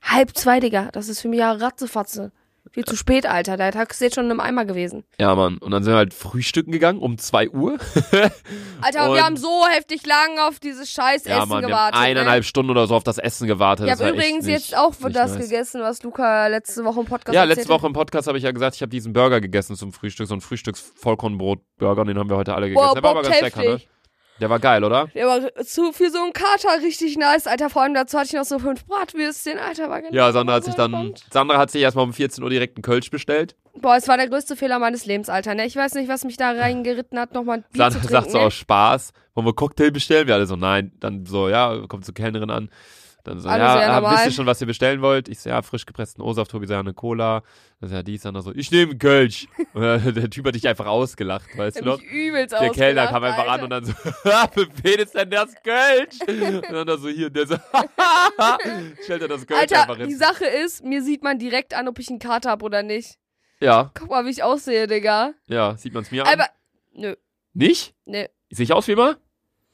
Speaker 2: Halb zwei, Digga. Das ist für mich ja Ratzefatze. Viel zu spät, Alter. Der Tag ist jetzt schon im Eimer gewesen.
Speaker 1: Ja, Mann. Und dann sind wir halt frühstücken gegangen um 2 Uhr.
Speaker 2: Alter, und wir haben so heftig lang auf dieses scheiß
Speaker 1: ja,
Speaker 2: Essen
Speaker 1: Mann, wir haben
Speaker 2: gewartet.
Speaker 1: eineinhalb
Speaker 2: ne?
Speaker 1: Stunden oder so auf das Essen gewartet.
Speaker 2: Ich habe übrigens
Speaker 1: nicht,
Speaker 2: jetzt auch das
Speaker 1: nice.
Speaker 2: gegessen, was Luca letzte Woche im Podcast
Speaker 1: Ja,
Speaker 2: erzählt
Speaker 1: letzte Woche im Podcast habe ich ja gesagt, ich habe diesen Burger gegessen zum Frühstück, so ein Frühstücks-Vollkornbrot-Burger, und den haben wir heute alle gegessen.
Speaker 2: Boah,
Speaker 1: Der war aber ganz lecker, ne? Der war geil, oder?
Speaker 2: Der war zu, für so einen Kater richtig nice, Alter. Vor allem dazu hatte ich noch so fünf Bratwürstchen, Alter. War genau
Speaker 1: Ja, Sandra hat sich dann,
Speaker 2: entspannt.
Speaker 1: Sandra hat sich erstmal um 14 Uhr direkt einen Kölsch bestellt.
Speaker 2: Boah, es war der größte Fehler meines Lebens, Alter. Ne? Ich weiß nicht, was mich da reingeritten hat, nochmal ein Bier
Speaker 1: Sandra
Speaker 2: zu
Speaker 1: sagt
Speaker 2: trinken.
Speaker 1: so
Speaker 2: ne?
Speaker 1: aus Spaß, wollen wir Cocktail bestellen? Wir alle so, nein. Dann so, ja, kommt zur Kellnerin an. Dann so,
Speaker 2: Alles
Speaker 1: ja, ah, wisst ihr schon, was ihr bestellen wollt? Ich so, ja, frisch gepressten O-Saft, Tobi sagt eine Cola. Dann so, ja, dies, dann so, ich nehme einen Kölsch. Und dann, der Typ hat dich einfach ausgelacht, weißt du noch?
Speaker 2: übelst
Speaker 1: Der Kellner kam einfach
Speaker 2: Alter.
Speaker 1: an und dann so, für wen ist denn das Kölsch? Und dann da so hier, der so, stellt er das Kölsch
Speaker 2: Alter,
Speaker 1: einfach
Speaker 2: die
Speaker 1: hin.
Speaker 2: Sache ist, mir sieht man direkt an, ob ich einen Kater hab oder nicht.
Speaker 1: Ja,
Speaker 2: Guck mal, wie ich aussehe, Digga.
Speaker 1: ja, sieht man es mir an?
Speaker 2: Aber, nö,
Speaker 1: Nicht?
Speaker 2: nö.
Speaker 1: Sehe ich aus wie immer?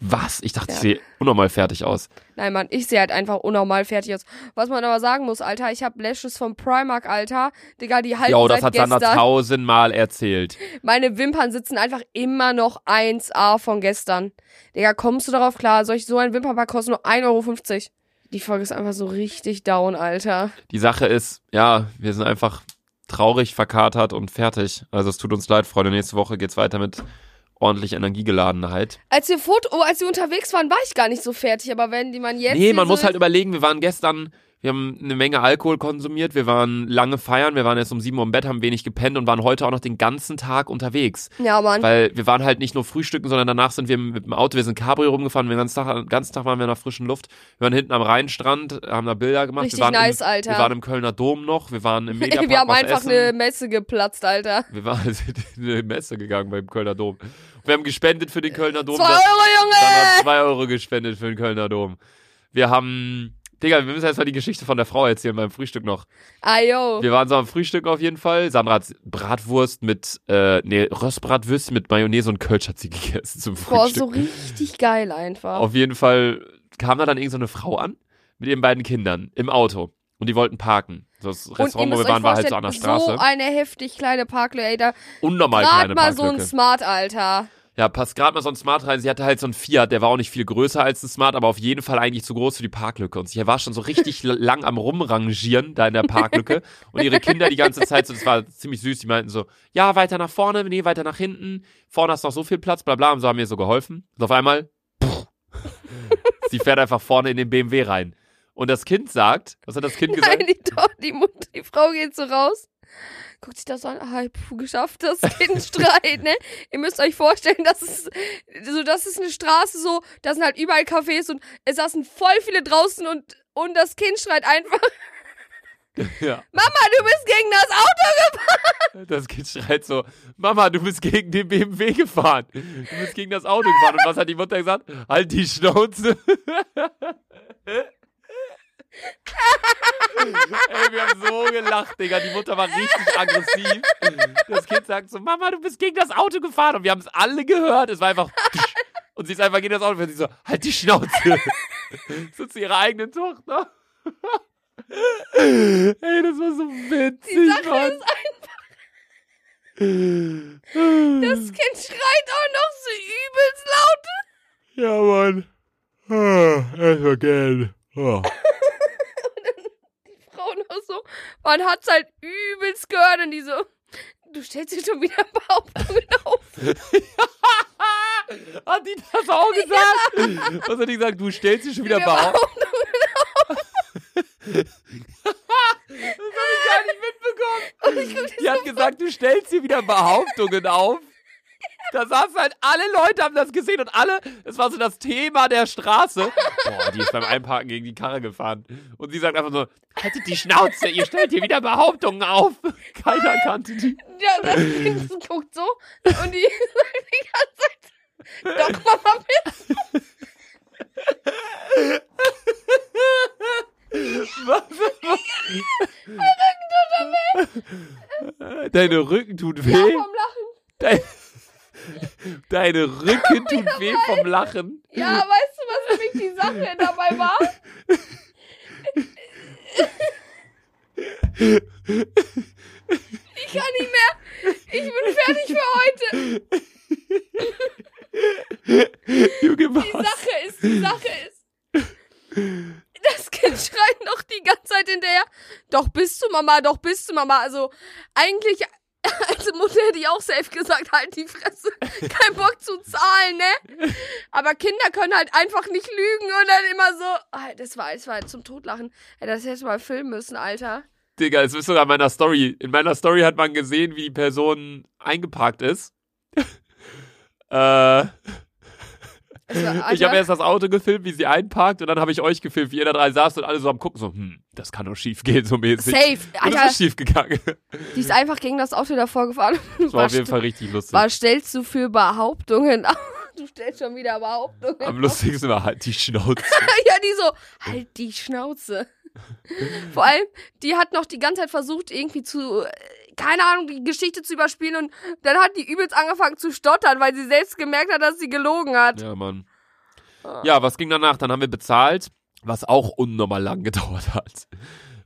Speaker 1: Was? Ich dachte, ich
Speaker 2: Ja.
Speaker 1: sehe unnormal fertig aus.
Speaker 2: Nein, Mann, ich sehe halt einfach unnormal fertig aus. Was man aber sagen muss, Alter, ich habe Lashes vom Primark, Alter. Digga, die halten
Speaker 1: Ja, das hat Sander tausendmal erzählt.
Speaker 2: Meine Wimpern sitzen einfach immer noch 1A von gestern. Digga, kommst du darauf klar? Solch so ein Wimpernpack kostet nur 1,50 Euro. Die Folge ist einfach so richtig down, Alter.
Speaker 1: Die Sache ist, ja, wir sind einfach traurig, verkatert und fertig. Also es tut uns leid, Freunde. Nächste Woche geht's weiter mit ordentlich Energiegeladenheit.
Speaker 2: Als wir Foto, oh, als wir unterwegs waren, war ich gar nicht so fertig, aber wenn die man jetzt.
Speaker 1: nee, man muss halt überlegen, wir waren gestern, wir haben eine Menge Alkohol konsumiert, wir waren lange feiern, wir waren erst um 7 Uhr im Bett, haben wenig gepennt und waren heute auch noch den ganzen Tag unterwegs.
Speaker 2: Ja, Mann.
Speaker 1: Weil wir waren halt nicht nur frühstücken, sondern danach sind wir mit dem Auto, wir sind Cabrio rumgefahren, den ganzen Tag, den ganzen Tag waren wir in der frischen Luft. Wir waren hinten am Rheinstrand, haben da Bilder gemacht.
Speaker 2: Richtig
Speaker 1: wir waren
Speaker 2: nice,
Speaker 1: im,
Speaker 2: Alter.
Speaker 1: Wir waren im Kölner Dom noch, wir waren im Mediapark
Speaker 2: wir haben einfach
Speaker 1: essen.
Speaker 2: eine Messe geplatzt, Alter.
Speaker 1: Wir waren in eine Messe gegangen beim Kölner Dom. Wir haben gespendet für den Kölner Dom.
Speaker 2: Zwei Euro,
Speaker 1: Dann hat
Speaker 2: Junge!
Speaker 1: zwei Euro gespendet für den Kölner Dom. Wir haben, Digga, wir müssen erstmal die Geschichte von der Frau erzählen beim Frühstück noch.
Speaker 2: Ayo.
Speaker 1: Wir waren so am Frühstück auf jeden Fall. Sandra hat Bratwurst mit, äh, nee, Röstbratwürstchen mit Mayonnaise und Kölsch hat sie gegessen zum
Speaker 2: Boah,
Speaker 1: Frühstück.
Speaker 2: so richtig geil einfach.
Speaker 1: Auf jeden Fall kam da dann irgend so eine Frau an mit ihren beiden Kindern im Auto. Und die wollten parken. So Das
Speaker 2: Und
Speaker 1: Restaurant, wo wir waren, war halt so an der Straße.
Speaker 2: So eine heftig kleine Parklücke, ey. Da
Speaker 1: Unnormal kleine
Speaker 2: mal so ein
Speaker 1: Parklücke.
Speaker 2: Smart, Alter.
Speaker 1: Ja, passt gerade mal so ein Smart rein. Sie hatte halt so ein Fiat, der war auch nicht viel größer als ein Smart, aber auf jeden Fall eigentlich zu groß für die Parklücke. Und sie war schon so richtig lang am Rumrangieren da in der Parklücke. Und ihre Kinder die ganze Zeit so, das war ziemlich süß, die meinten so, ja, weiter nach vorne, nee, weiter nach hinten. Vorne hast noch so viel Platz, bla bla. Und so haben mir so geholfen. Und auf einmal, sie fährt einfach vorne in den BMW rein. Und das Kind sagt, was hat das Kind gesagt?
Speaker 2: Nein, die, To- die, Mutter, die Frau geht so raus. Guckt sich das an, ah, puh, geschafft, das Kind schreit, ne? Ihr müsst euch vorstellen, das ist, so, das ist eine Straße so, da sind halt überall Cafés und es saßen voll viele draußen und, und das Kind schreit einfach,
Speaker 1: Ja.
Speaker 2: Mama, du bist gegen das Auto.
Speaker 1: Das Kind schreit so, Mama, du bist gegen den BMW gefahren. Du bist gegen das Auto gefahren. Und was hat die Mutter gesagt? Halt die Schnauze. Ey, wir haben so gelacht, Digga. Die Mutter war richtig aggressiv. Das Kind sagt so, Mama, du bist gegen das Auto gefahren. Und wir haben es alle gehört. Es war einfach... Und sie ist einfach gegen das Auto gefahren. Und sie so, halt die Schnauze. So zu ihrer eigenen Tochter. Ey, das war so witzig,
Speaker 2: Die Sache
Speaker 1: Mann.
Speaker 2: ist einfach, das Kind schreit auch noch so übelst laut.
Speaker 1: Ja, Mann. Ah, erstmal gern. Oh.
Speaker 2: Noch so, man hat's halt übelst gehört und die so, du stellst dir schon wieder Behauptungen auf.
Speaker 1: Hat die das auch gesagt? Was hat die gesagt? Du stellst dich schon wieder Behauptungen. Das habe ich gar nicht mitbekommen. Die hat gesagt, du stellst hier wieder Behauptungen auf. Da saßen halt alle Leute, haben das gesehen und alle, das war so das Thema der Straße. Boah, die ist beim Einparken gegen die Karre gefahren. Und sie sagt einfach so, haltet die Schnauze, ihr stellt hier wieder Behauptungen auf. Keiner kannte die.
Speaker 2: Ja, das Kind guckt so und die sagt die ganze Zeit, doch, Mama, bitte.
Speaker 1: Was? Deine Rücken tut weh.
Speaker 2: vom Lachen.
Speaker 1: Dein, deine Rücken tut weh vom Lachen.
Speaker 2: Ja, weißt du, was für mich die Sache dabei war? Ich kann nicht mehr. Ich bin fertig für heute.
Speaker 1: Junge,
Speaker 2: Die? Sache ist, die Sache ist. Das Kind schreit noch die ganze Zeit hinterher. Doch bist du Mama, doch bist du Mama. Also eigentlich als Mutter hätte ich auch safe gesagt, halt die Fresse. Kein Bock zu zahlen, ne? Aber Kinder können halt einfach nicht lügen und dann immer so. Ah, das war, das war zum Totlachen. Das hätte mal filmen müssen, Alter.
Speaker 1: Digga, es ist sogar in meiner Story. In meiner Story hat man gesehen, wie die Person eingeparkt ist. äh,
Speaker 2: Alter.
Speaker 1: Ich habe erst das Auto gefilmt, wie sie einparkt und dann habe ich euch gefilmt, wie ihr da drei saßt und alle so am gucken, so, hm, das kann doch schief gehen, so mäßig.
Speaker 2: Safe.
Speaker 1: Und es
Speaker 2: Alter,
Speaker 1: ist schief gegangen.
Speaker 2: die ist einfach gegen das Auto davor gefahren.
Speaker 1: Das war auf jeden Fall richtig lustig.
Speaker 2: Was stellst du für Behauptungen auf? Du stellst schon wieder Behauptungen
Speaker 1: Am lustigsten war halt die Schnauze.
Speaker 2: Ja, die so, halt die Schnauze. Vor allem, die hat noch die ganze Zeit versucht, irgendwie zu, äh, keine Ahnung, die Geschichte zu überspielen und dann hat die übelst angefangen zu stottern, weil sie selbst gemerkt hat, dass sie gelogen hat.
Speaker 1: Ja, Mann. Ja, was ging danach? Dann haben wir bezahlt, was auch unnormal lang gedauert hat.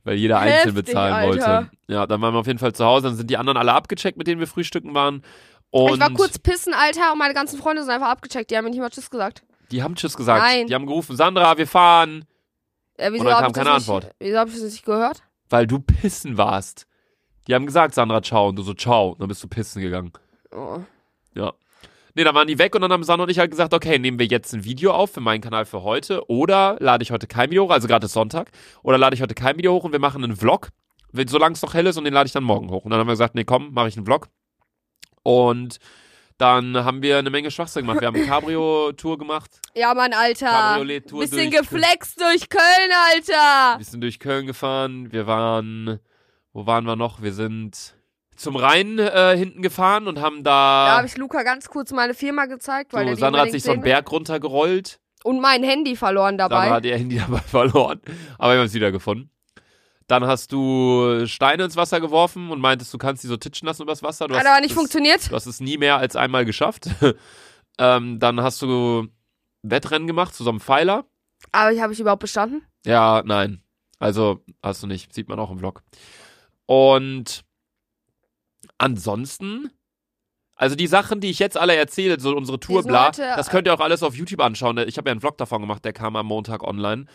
Speaker 1: Weil jeder einzeln
Speaker 2: Heftig,
Speaker 1: bezahlen
Speaker 2: Alter.
Speaker 1: wollte. Ja, dann waren wir auf jeden Fall zu Hause. Dann sind die anderen alle abgecheckt, mit denen wir frühstücken waren. Und
Speaker 2: ich war kurz pissen, Alter, und meine ganzen Freunde sind einfach abgecheckt. Die haben mir nicht mal Tschüss gesagt.
Speaker 1: die haben Tschüss gesagt.
Speaker 2: Nein.
Speaker 1: Die haben gerufen, Sandra, wir fahren.
Speaker 2: Äh, wieso
Speaker 1: Und dann kam keine
Speaker 2: nicht,
Speaker 1: Antwort.
Speaker 2: Wieso hab ich das nicht gehört?
Speaker 1: Weil du pissen warst. Die haben gesagt, Sandra, ciao. Und du so, ciao. Und dann bist du pissen gegangen.
Speaker 2: Oh.
Speaker 1: Ja. Nee, dann waren die weg und dann haben Sandra und ich halt gesagt, okay, nehmen wir jetzt ein Video auf für meinen Kanal für heute oder lade ich heute kein Video hoch, also gerade ist Sonntag, oder lade ich heute kein Video hoch und wir machen einen Vlog, solange es noch hell ist und den lade ich dann morgen hoch. Und dann haben wir gesagt, nee, komm, mache ich einen Vlog. Und dann haben wir eine Menge Schwachsinn gemacht. Wir haben eine Cabrio-Tour gemacht,
Speaker 2: Ja, Mann, Alter.
Speaker 1: Cabriolet-Tour
Speaker 2: Bisschen
Speaker 1: durch,
Speaker 2: geflext durch Köln, Alter.
Speaker 1: Wir sind durch Köln gefahren, wir waren, wo waren wir noch? Wir sind zum Rhein äh, hinten gefahren und haben
Speaker 2: Da
Speaker 1: da,
Speaker 2: habe ich Luca ganz kurz meine Firma gezeigt, weil
Speaker 1: so, Sandra hat sich so einen. Berg runtergerollt.
Speaker 2: Und mein Handy verloren dabei.
Speaker 1: Sandra hat ihr Handy dabei verloren, aber wir haben es wieder gefunden. Dann hast du Steine ins Wasser geworfen und meintest, du kannst die so titschen lassen übers Wasser. Du
Speaker 2: Hat
Speaker 1: hast
Speaker 2: aber nicht
Speaker 1: das,
Speaker 2: funktioniert.
Speaker 1: Du hast es nie mehr als einmal geschafft. ähm, dann hast du Wettrennen gemacht zu so einem Pfeiler.
Speaker 2: Aber ich habe ich überhaupt bestanden?
Speaker 1: Ja, nein. Also hast du nicht. Sieht man auch im Vlog. Und ansonsten, also die Sachen, die ich jetzt alle erzähle, so unsere Tour, bla, das könnt ihr auch alles auf YouTube anschauen. Ich habe ja einen Vlog davon gemacht, der kam am Montag online.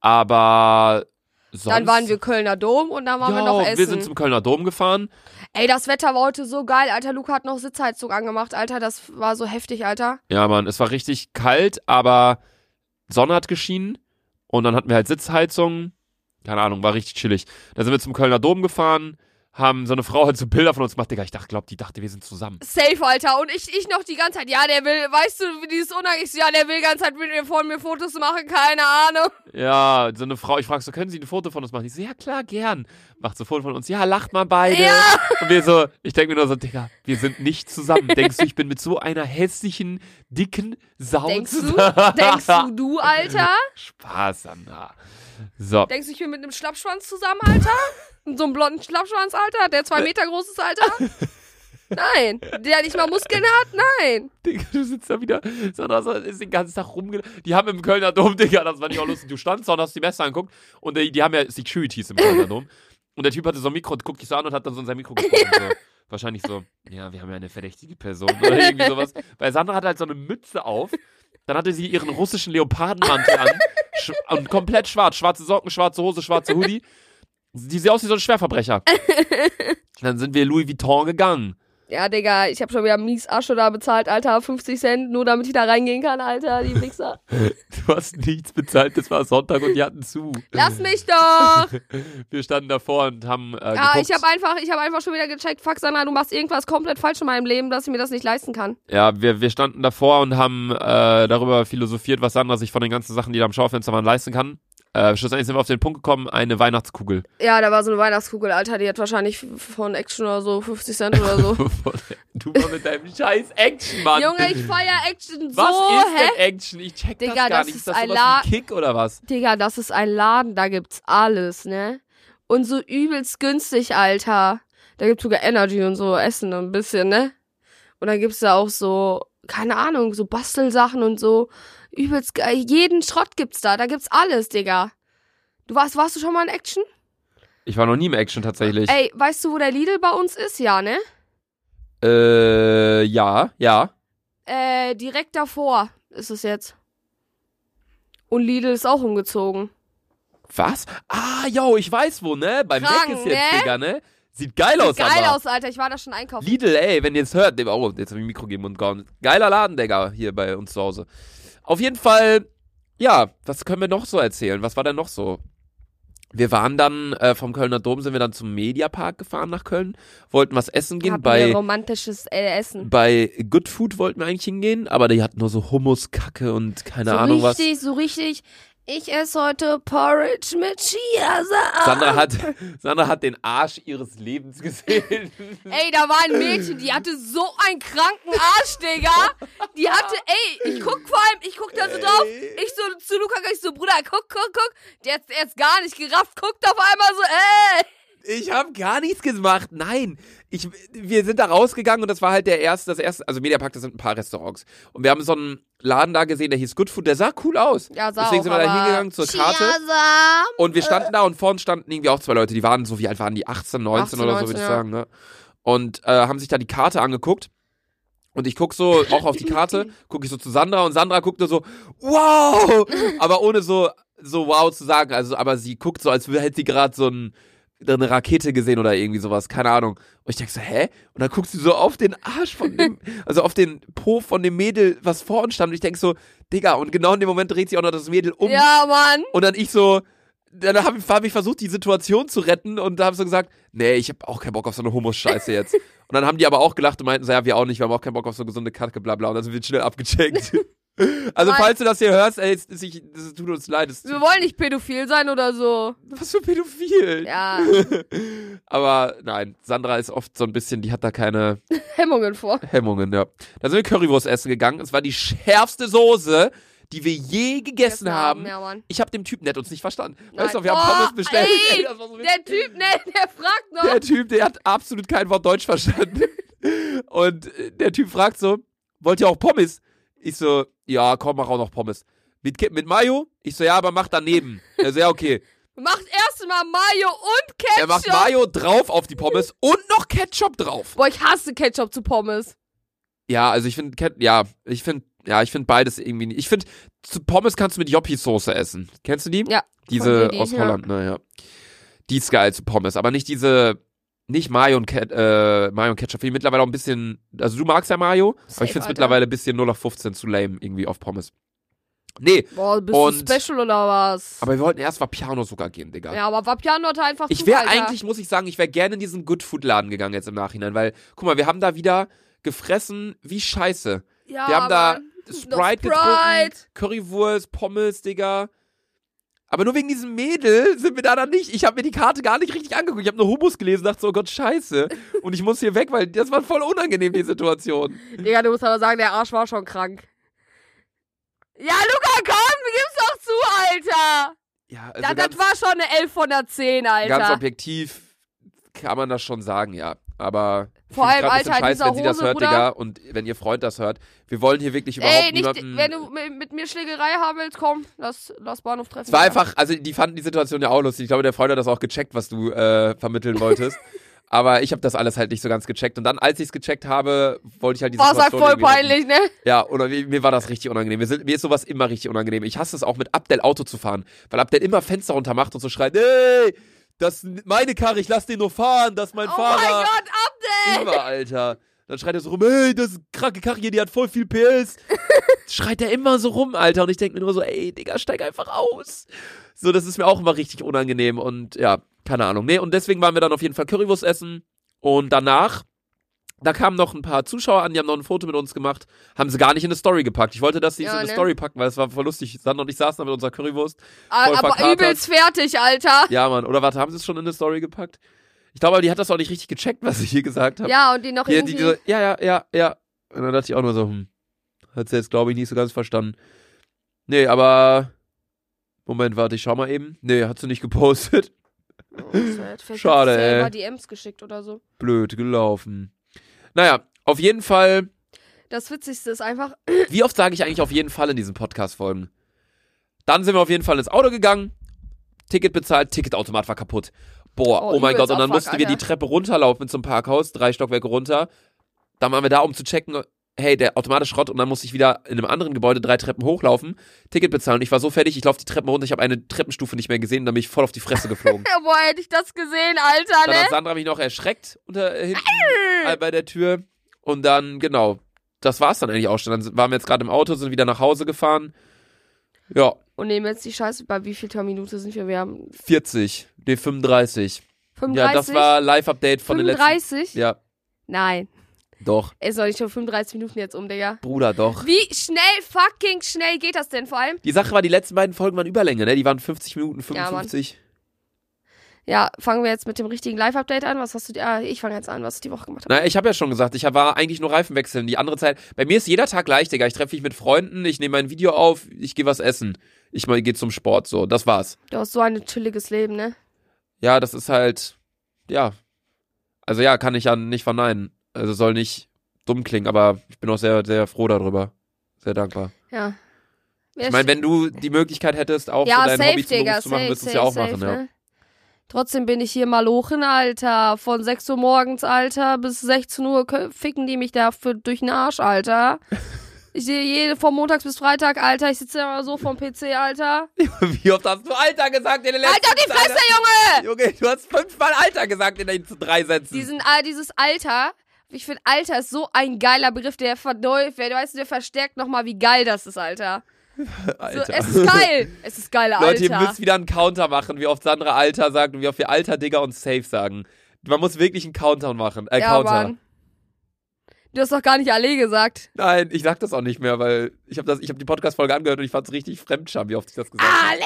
Speaker 1: Aber sonst.
Speaker 2: Dann waren wir Kölner Dom und dann waren
Speaker 1: ja,
Speaker 2: wir noch essen.
Speaker 1: wir sind zum Kölner Dom gefahren.
Speaker 2: Ey, das Wetter war heute so geil, Alter. Luca hat noch Sitzheizung angemacht, Alter. Das war so heftig, Alter.
Speaker 1: Ja, Mann, es war richtig kalt, aber Sonne hat geschienen und dann hatten wir halt Sitzheizung. Keine Ahnung, war richtig chillig. Dann sind wir zum Kölner Dom gefahren, haben so eine Frau halt so Bilder von uns gemacht. Digga, ich dachte, glaub, die dachte, wir sind zusammen.
Speaker 2: Safe, Alter. Und ich, ich noch die ganze Zeit, ja, der will, weißt du, wie dieses Unheimlich, ja, der will die ganze Zeit mit mir von mir Fotos machen, keine Ahnung.
Speaker 1: Ja, so eine Frau, ich frag so, können Sie ein Foto von uns machen? Die so, ja klar, gern. Macht so ein Foto von uns, ja, lacht mal beide.
Speaker 2: Ja.
Speaker 1: Und wir so, ich denke mir nur so, Digga, wir sind nicht zusammen. Denkst du, ich bin mit so einer hässlichen, dicken Sau
Speaker 2: Denkst du? Denkst du, du, Alter?
Speaker 1: Spaß, Sandra. So.
Speaker 2: Denkst du, ich bin mit einem Schlappschwanz zusammen, Alter? Mit so einem blonden Schlappschwanz, Alter, der zwei Meter groß ist, Alter? Nein. Der nicht mal Muskeln hat? Nein.
Speaker 1: Digga, du sitzt da wieder. Sandra ist den ganzen Tag rumge... Die haben im Kölner Dom, Digga, das war nicht auch lustig. Du standst da und hast die Messer angeguckt und die, die haben ja Securities im Kölner Dom. Und der Typ hatte so ein Mikro und guckt dich so an und hat dann so in sein Mikro gesprochen. So. Wahrscheinlich so, ja, wir haben ja eine verdächtige Person oder irgendwie sowas. Weil Sandra hatte halt so eine Mütze auf. Dann hatte sie ihren russischen Leopardenmantel an. Und komplett schwarz. Schwarze Socken, schwarze Hose, schwarze Hoodie. Die sieht aus wie so ein Schwerverbrecher. Dann sind wir Louis Vuitton gegangen.
Speaker 2: Ja, Digga, ich hab schon wieder mies Asche da bezahlt, Alter. 50 Cent, nur damit ich da reingehen kann, Alter, die Wichser.
Speaker 1: Du hast nichts bezahlt, das war Sonntag und die hatten zu.
Speaker 2: Lass mich doch!
Speaker 1: Wir standen davor und haben äh,
Speaker 2: Ja,
Speaker 1: geguckt.
Speaker 2: ich hab einfach, ich hab einfach schon wieder gecheckt, fuck, Sandra, du machst irgendwas komplett falsch in meinem Leben, dass ich mir das nicht leisten kann.
Speaker 1: ja, wir, wir standen davor und haben äh, darüber philosophiert, was Sandra sich von den ganzen Sachen, die da am Schaufenster waren, leisten kann. Äh, schlussendlich sind wir auf den Punkt gekommen, eine Weihnachtskugel.
Speaker 2: Ja, da war so eine Weihnachtskugel, Alter, die hat wahrscheinlich von Action oder so 50 Cent oder so.
Speaker 1: du mal mit deinem scheiß Action, Mann.
Speaker 2: Junge, ich feier Action so,
Speaker 1: was ist
Speaker 2: hä?
Speaker 1: denn Action? Ich check
Speaker 2: Digga,
Speaker 1: das gar
Speaker 2: das
Speaker 1: nicht.
Speaker 2: ist
Speaker 1: Ist das
Speaker 2: ein
Speaker 1: sowas
Speaker 2: La-
Speaker 1: wie Kick oder was?
Speaker 2: Digga, das ist ein Laden, da gibt's alles, ne? Und so übelst günstig, Alter. Da gibt's sogar Energy und so Essen und ein bisschen, ne? Und dann gibt's da auch so, keine Ahnung, so Bastelsachen und so. Übelst geil. Jeden Schrott gibt's da. Da gibt's alles, Digga. Du warst, warst du schon mal in Action?
Speaker 1: Ich war noch nie im Action tatsächlich.
Speaker 2: Ey, weißt du, wo der Lidl bei uns ist? Ja, ne?
Speaker 1: Äh, ja, ja.
Speaker 2: Äh, direkt davor ist es jetzt. Und Lidl ist auch umgezogen.
Speaker 1: Was? Ah, yo, ich weiß wo, ne? Beim
Speaker 2: Krank,
Speaker 1: Mac ist jetzt,
Speaker 2: ne?
Speaker 1: Digga, ne? Sieht geil aus,
Speaker 2: Geil
Speaker 1: aber.
Speaker 2: aus, Alter. Ich war da schon einkaufen.
Speaker 1: Lidl, ey, wenn ihr es hört, oh, jetzt habe ich ein Mikro gegeben und gehauen. Geiler Laden, Digga, hier bei uns zu Hause. Auf jeden Fall, ja, was können wir noch so erzählen? Was war denn noch so? wir waren dann äh, vom Kölner Dom, sind wir dann zum Mediapark gefahren nach Köln, wollten was essen gehen.
Speaker 2: Hatten
Speaker 1: bei,
Speaker 2: romantisches äh, Essen.
Speaker 1: bei Good Food wollten wir eigentlich hingehen, aber die hatten nur so Hummuskacke und keine
Speaker 2: so
Speaker 1: Ahnung was.
Speaker 2: richtig, so richtig. Ich esse heute Porridge mit Chiasamen.
Speaker 1: Sandra hat, Sandra hat den Arsch ihres Lebens gesehen.
Speaker 2: Ey, da war ein Mädchen, die hatte so einen kranken Arsch, Digga. Die hatte, ey, ich guck vor allem, ich guck da so drauf. Ich so zu Luca, ich so, Bruder, guck, guck, guck. Der hat jetzt gar nicht gerafft, guckt auf einmal so, ey.
Speaker 1: Ich habe gar nichts gemacht. Nein, ich, wir sind da rausgegangen und das war halt der erste, das erste, also Mediapark, das sind ein paar Restaurants. Und wir haben so einen Laden da gesehen, der hieß Good Food, der sah cool aus.
Speaker 2: Ja, sah
Speaker 1: Deswegen
Speaker 2: auch,
Speaker 1: sind wir da hingegangen zur Karte.
Speaker 2: Chiasamen.
Speaker 1: Und wir standen da und vorne standen irgendwie auch zwei Leute, die waren so, wie alt waren die? 18, 19
Speaker 2: 18,
Speaker 1: oder so,
Speaker 2: 19,
Speaker 1: würde ich
Speaker 2: ja.
Speaker 1: sagen, ne? Und äh, haben sich da die Karte angeguckt. Und ich guck so auch auf die Karte, gucke ich so zu Sandra und Sandra guckt nur so, wow! Aber ohne so, so wow zu sagen. Also, aber sie guckt so, als hätte sie gerade so ein, eine Rakete gesehen oder irgendwie sowas, keine Ahnung. Und ich denk so, hä? Und dann guckst du so auf den Arsch von dem, also auf den Po von dem Mädel, was vor uns stand. Und ich denk so, Digga, und genau in dem Moment dreht sich auch noch das Mädel um.
Speaker 2: Ja, Mann.
Speaker 1: Und dann ich so, dann habe hab ich versucht, die Situation zu retten und da habe so gesagt, nee, ich habe auch keinen Bock auf so eine Hummus-Scheiße jetzt. und dann haben die aber auch gelacht und meinten so, ja, wir auch nicht, wir haben auch keinen Bock auf so gesunde Kacke, bla bla. Und dann sind wir schnell abgecheckt. also
Speaker 2: Nein.
Speaker 1: falls du das hier hörst, ey, es, ich, es tut uns leid. Es,
Speaker 2: Wir wollen nicht pädophil sein oder so.
Speaker 1: was für pädophil.
Speaker 2: Ja,
Speaker 1: aber nein, Sandra ist oft so ein bisschen, die hat da keine
Speaker 2: Hemmungen vor.
Speaker 1: Hemmungen, ja. Da sind wir Currywurst essen gegangen. Es war die schärfste Soße, die wir je gegessen haben.
Speaker 2: Ja.
Speaker 1: Ich habe dem Typen, der hat uns nicht verstanden.
Speaker 2: Nein.
Speaker 1: Weißt du, wir haben
Speaker 2: Oh,
Speaker 1: Pommes bestellt.
Speaker 2: ey,
Speaker 1: war so
Speaker 2: Der Typ, ne, der fragt noch.
Speaker 1: der Typ, der hat absolut kein Wort Deutsch verstanden. Und äh, der Typ fragt so, wollt ihr auch Pommes? Ich so, ja, komm, mach auch noch Pommes. Mit, mit Mayo? Ich so, ja, aber mach daneben. Er so, ja, okay.
Speaker 2: Macht erstmal Mayo und Ketchup.
Speaker 1: Er macht Mayo drauf auf die Pommes und noch Ketchup drauf.
Speaker 2: Boah, ich hasse Ketchup zu Pommes.
Speaker 1: Ja, also ich finde, ja, ich finde, ja, ich finde beides irgendwie nicht. Ich finde, zu Pommes kannst du mit Joppi-Soße essen. Kennst du die?
Speaker 2: Ja,
Speaker 1: Diese
Speaker 2: Didi,
Speaker 1: aus
Speaker 2: ja.
Speaker 1: Holland, naja. Die ist geil zu Pommes, aber nicht diese, nicht Mayo und, Ket, äh, Mayo und Ketchup. Finde ich mittlerweile auch ein bisschen, also du magst ja Mayo, aber
Speaker 2: Safe,
Speaker 1: ich finde es mittlerweile ein bisschen 0 auf 15 zu lame irgendwie auf Pommes. Nee,
Speaker 2: Boah, bist
Speaker 1: Und-
Speaker 2: du Special oder was?
Speaker 1: aber wir wollten erst Vapiano sogar gehen, Digga.
Speaker 2: ja, aber Vapiano hatte einfach
Speaker 1: Ich wäre eigentlich, muss ich sagen, ich wäre gerne in diesen Good Food Laden gegangen jetzt im Nachhinein, weil, guck mal, wir haben da wieder gefressen wie Scheiße.
Speaker 2: Ja,
Speaker 1: Wir haben da. Sprite,
Speaker 2: Sprite.
Speaker 1: getrunken, Currywurst, Pommes, Digga. Aber nur wegen diesem Mädel sind wir da dann nicht. Ich habe mir die Karte gar nicht richtig angeguckt. Ich habe nur Hummus gelesen, dachte so, oh Gott, scheiße. Und ich muss hier weg, weil das war voll unangenehm, die Situation.
Speaker 2: Digga, du musst aber sagen, der Arsch war schon krank. Ja, Luca, komm, gib's doch zu, Alter.
Speaker 1: Ja, also
Speaker 2: Da, das war schon eine 11 von der 10, Alter.
Speaker 1: ganz objektiv kann man das schon sagen, ja. Aber
Speaker 2: Vor allem, Alter,
Speaker 1: scheiße,
Speaker 2: dieser
Speaker 1: wenn sie das
Speaker 2: Hose,
Speaker 1: hört. Digga. Und wenn ihr Freund das hört, wir wollen hier wirklich überhaupt
Speaker 2: Ey, nicht,
Speaker 1: niemanden...
Speaker 2: wenn du mit, mir Schlägerei haben willst, komm, lass, lass Bahnhof treffen.
Speaker 1: Es war
Speaker 2: Alter.
Speaker 1: einfach, also die fanden die Situation ja auch lustig. Ich glaube, der Freund hat das auch gecheckt, was du äh, vermitteln wolltest. Aber ich habe das alles halt nicht so ganz gecheckt. Und dann, als ich es gecheckt habe, wollte ich halt die
Speaker 2: Boah, ist halt
Speaker 1: Situation
Speaker 2: voll
Speaker 1: irgendwie retten.
Speaker 2: peinlich, ne?
Speaker 1: Ja, oder mir, mir war das richtig unangenehm. Mir, sind, mir ist sowas immer richtig unangenehm. Ich hasse es auch mit Abdel Auto zu fahren, weil Abdel immer Fenster runter macht und so schreit, ey, das ist meine Karre, ich lass den nur fahren, das ist mein
Speaker 2: Oh
Speaker 1: Fahrer.
Speaker 2: mein Gott, Abdel!
Speaker 1: Immer, Alter. Dann schreit er so rum, ey, das ist eine kranke Karre hier, die hat voll viel PS. schreit er immer so rum, Alter. Und ich denke mir nur so, ey, Digga, steig einfach aus. So, das ist mir auch immer richtig unangenehm. Und ja, keine Ahnung. Nee, und deswegen waren wir dann auf jeden Fall Currywurst essen. Und danach, da kamen noch ein paar Zuschauer an, die haben noch ein Foto mit uns gemacht. Haben sie gar nicht in eine Story gepackt. Ich wollte, dass sie es
Speaker 2: Ja,
Speaker 1: in eine
Speaker 2: ne?
Speaker 1: Story packen, weil es war voll lustig. Sandra und ich saßen da mit unserer Currywurst.
Speaker 2: Ah, aber
Speaker 1: verkatert.
Speaker 2: übelst fertig, Alter.
Speaker 1: Ja, Mann. Oder warte, haben sie es schon in eine Story gepackt? Ich glaube, die hat das auch nicht richtig gecheckt, was ich hier gesagt habe.
Speaker 2: Ja, und die noch
Speaker 1: Die,
Speaker 2: irgendwie...
Speaker 1: die, so, ja, ja, ja, ja. Und dann dachte ich auch nur so, hm, hat sie jetzt, glaube ich, nicht so ganz verstanden. Nee, aber. Moment, warte, ich schau mal eben. Nee, hat sie nicht gepostet.
Speaker 2: Oh,
Speaker 1: Schade,
Speaker 2: hat sie selber
Speaker 1: ey.
Speaker 2: DMs geschickt oder so.
Speaker 1: Blöd gelaufen. Naja, auf jeden Fall.
Speaker 2: Das Witzigste ist einfach,
Speaker 1: Wie oft sage ich eigentlich auf jeden Fall in diesen Podcast-Folgen? Dann sind wir auf jeden Fall ins Auto gegangen, Ticket bezahlt, Ticketautomat war kaputt. Boah,
Speaker 2: Oh,
Speaker 1: oh, mein Gott, und dann mussten wir die. Treppe runterlaufen zum Parkhaus, drei Stockwerke runter. Dann waren wir da, um zu checken, hey, der Automat ist Schrott und dann musste ich wieder in einem anderen Gebäude drei Treppen hochlaufen, Ticket bezahlen. Ich war so fertig, ich laufe die Treppen runter, ich habe eine Treppenstufe nicht mehr gesehen und dann bin ich voll auf die Fresse geflogen.
Speaker 2: ja, boah, hätte ich das gesehen, Alter,
Speaker 1: Dann hat
Speaker 2: ne?
Speaker 1: Sandra mich noch erschreckt unter, äh, hinten bei der Tür. Und dann, genau, das war's dann eigentlich auch schon. Dann waren wir jetzt gerade im Auto, sind wieder nach Hause gefahren. Ja,
Speaker 2: Und nehmen jetzt die Scheiße. Bei wie viel Minute sind wir? Wir haben
Speaker 1: 40, nee, 35.
Speaker 2: 35.
Speaker 1: Ja, das war Live-Update von den
Speaker 2: 35?
Speaker 1: letzten. Ja,
Speaker 2: Nein.
Speaker 1: Doch.
Speaker 2: Es soll nicht schon 35 Minuten jetzt um, Digga.
Speaker 1: Bruder, doch.
Speaker 2: Wie schnell, fucking schnell geht das denn vor allem?
Speaker 1: Die Sache war, die letzten beiden Folgen waren Überlänge, ne? Die waren 50 Minuten,
Speaker 2: Ja, Mann.
Speaker 1: 55.
Speaker 2: Ja, fangen wir jetzt mit dem richtigen Live-Update an. Was hast du dir? Ah, ich fange jetzt an, was du die Woche gemacht hast.
Speaker 1: Na, ich habe ja schon gesagt, ich war eigentlich nur Reifen wechseln. Die andere Zeit, bei mir ist jeder Tag gleich, Digga. Ich treffe mich mit Freunden, ich nehme ein Video auf, ich gehe was essen. Ich mal gehe zum Sport, so. Das war's.
Speaker 2: Du hast so ein chilliges Leben, ne?
Speaker 1: Ja, das ist halt, ja. Also ja, kann ich ja nicht verneinen. Also soll nicht dumm klingen, aber ich bin auch sehr, sehr froh darüber. Sehr dankbar.
Speaker 2: Ja.
Speaker 1: Ich meine, wenn du die Möglichkeit hättest, auch
Speaker 2: ja,
Speaker 1: so dein
Speaker 2: safe,
Speaker 1: Hobby zum
Speaker 2: Digga,
Speaker 1: zu machen,
Speaker 2: safe,
Speaker 1: würdest du es ja auch
Speaker 2: safe,
Speaker 1: machen, ja.
Speaker 2: ne? Trotzdem bin ich hier malochen, Alter. Von 6 Uhr morgens, Alter, bis 16 Uhr ficken die mich da für, durch den Arsch, Alter. Ich sehe jede von montags bis Freitag, Alter. Ich sitze immer so vom PC, Alter.
Speaker 1: Wie oft hast du Alter gesagt in den letzten
Speaker 2: Alter, die Fresse, Junge!
Speaker 1: Junge, du hast fünfmal Alter gesagt in den drei Sätzen.
Speaker 2: Diesen, dieses Alter, ich finde, Alter ist so ein geiler Begriff, der verdäuft, der, weißt du, der verstärkt nochmal, wie geil das ist, Alter. So,
Speaker 1: Alter.
Speaker 2: es ist geil. es ist geil, Alter.
Speaker 1: Leute, ihr müsst wieder einen Counter machen, wie oft Sandra Alter sagt und wie oft wir Alter, Digger und Safe sagen. Man muss wirklich einen Counter machen. Äh,
Speaker 2: ja,
Speaker 1: Counter.
Speaker 2: Mann. Du hast doch gar nicht alle gesagt.
Speaker 1: Nein, ich sag das auch nicht mehr, weil ich habe hab die Podcast-Folge angehört und ich fand's richtig fremdscham, wie oft ich das gesagt habe.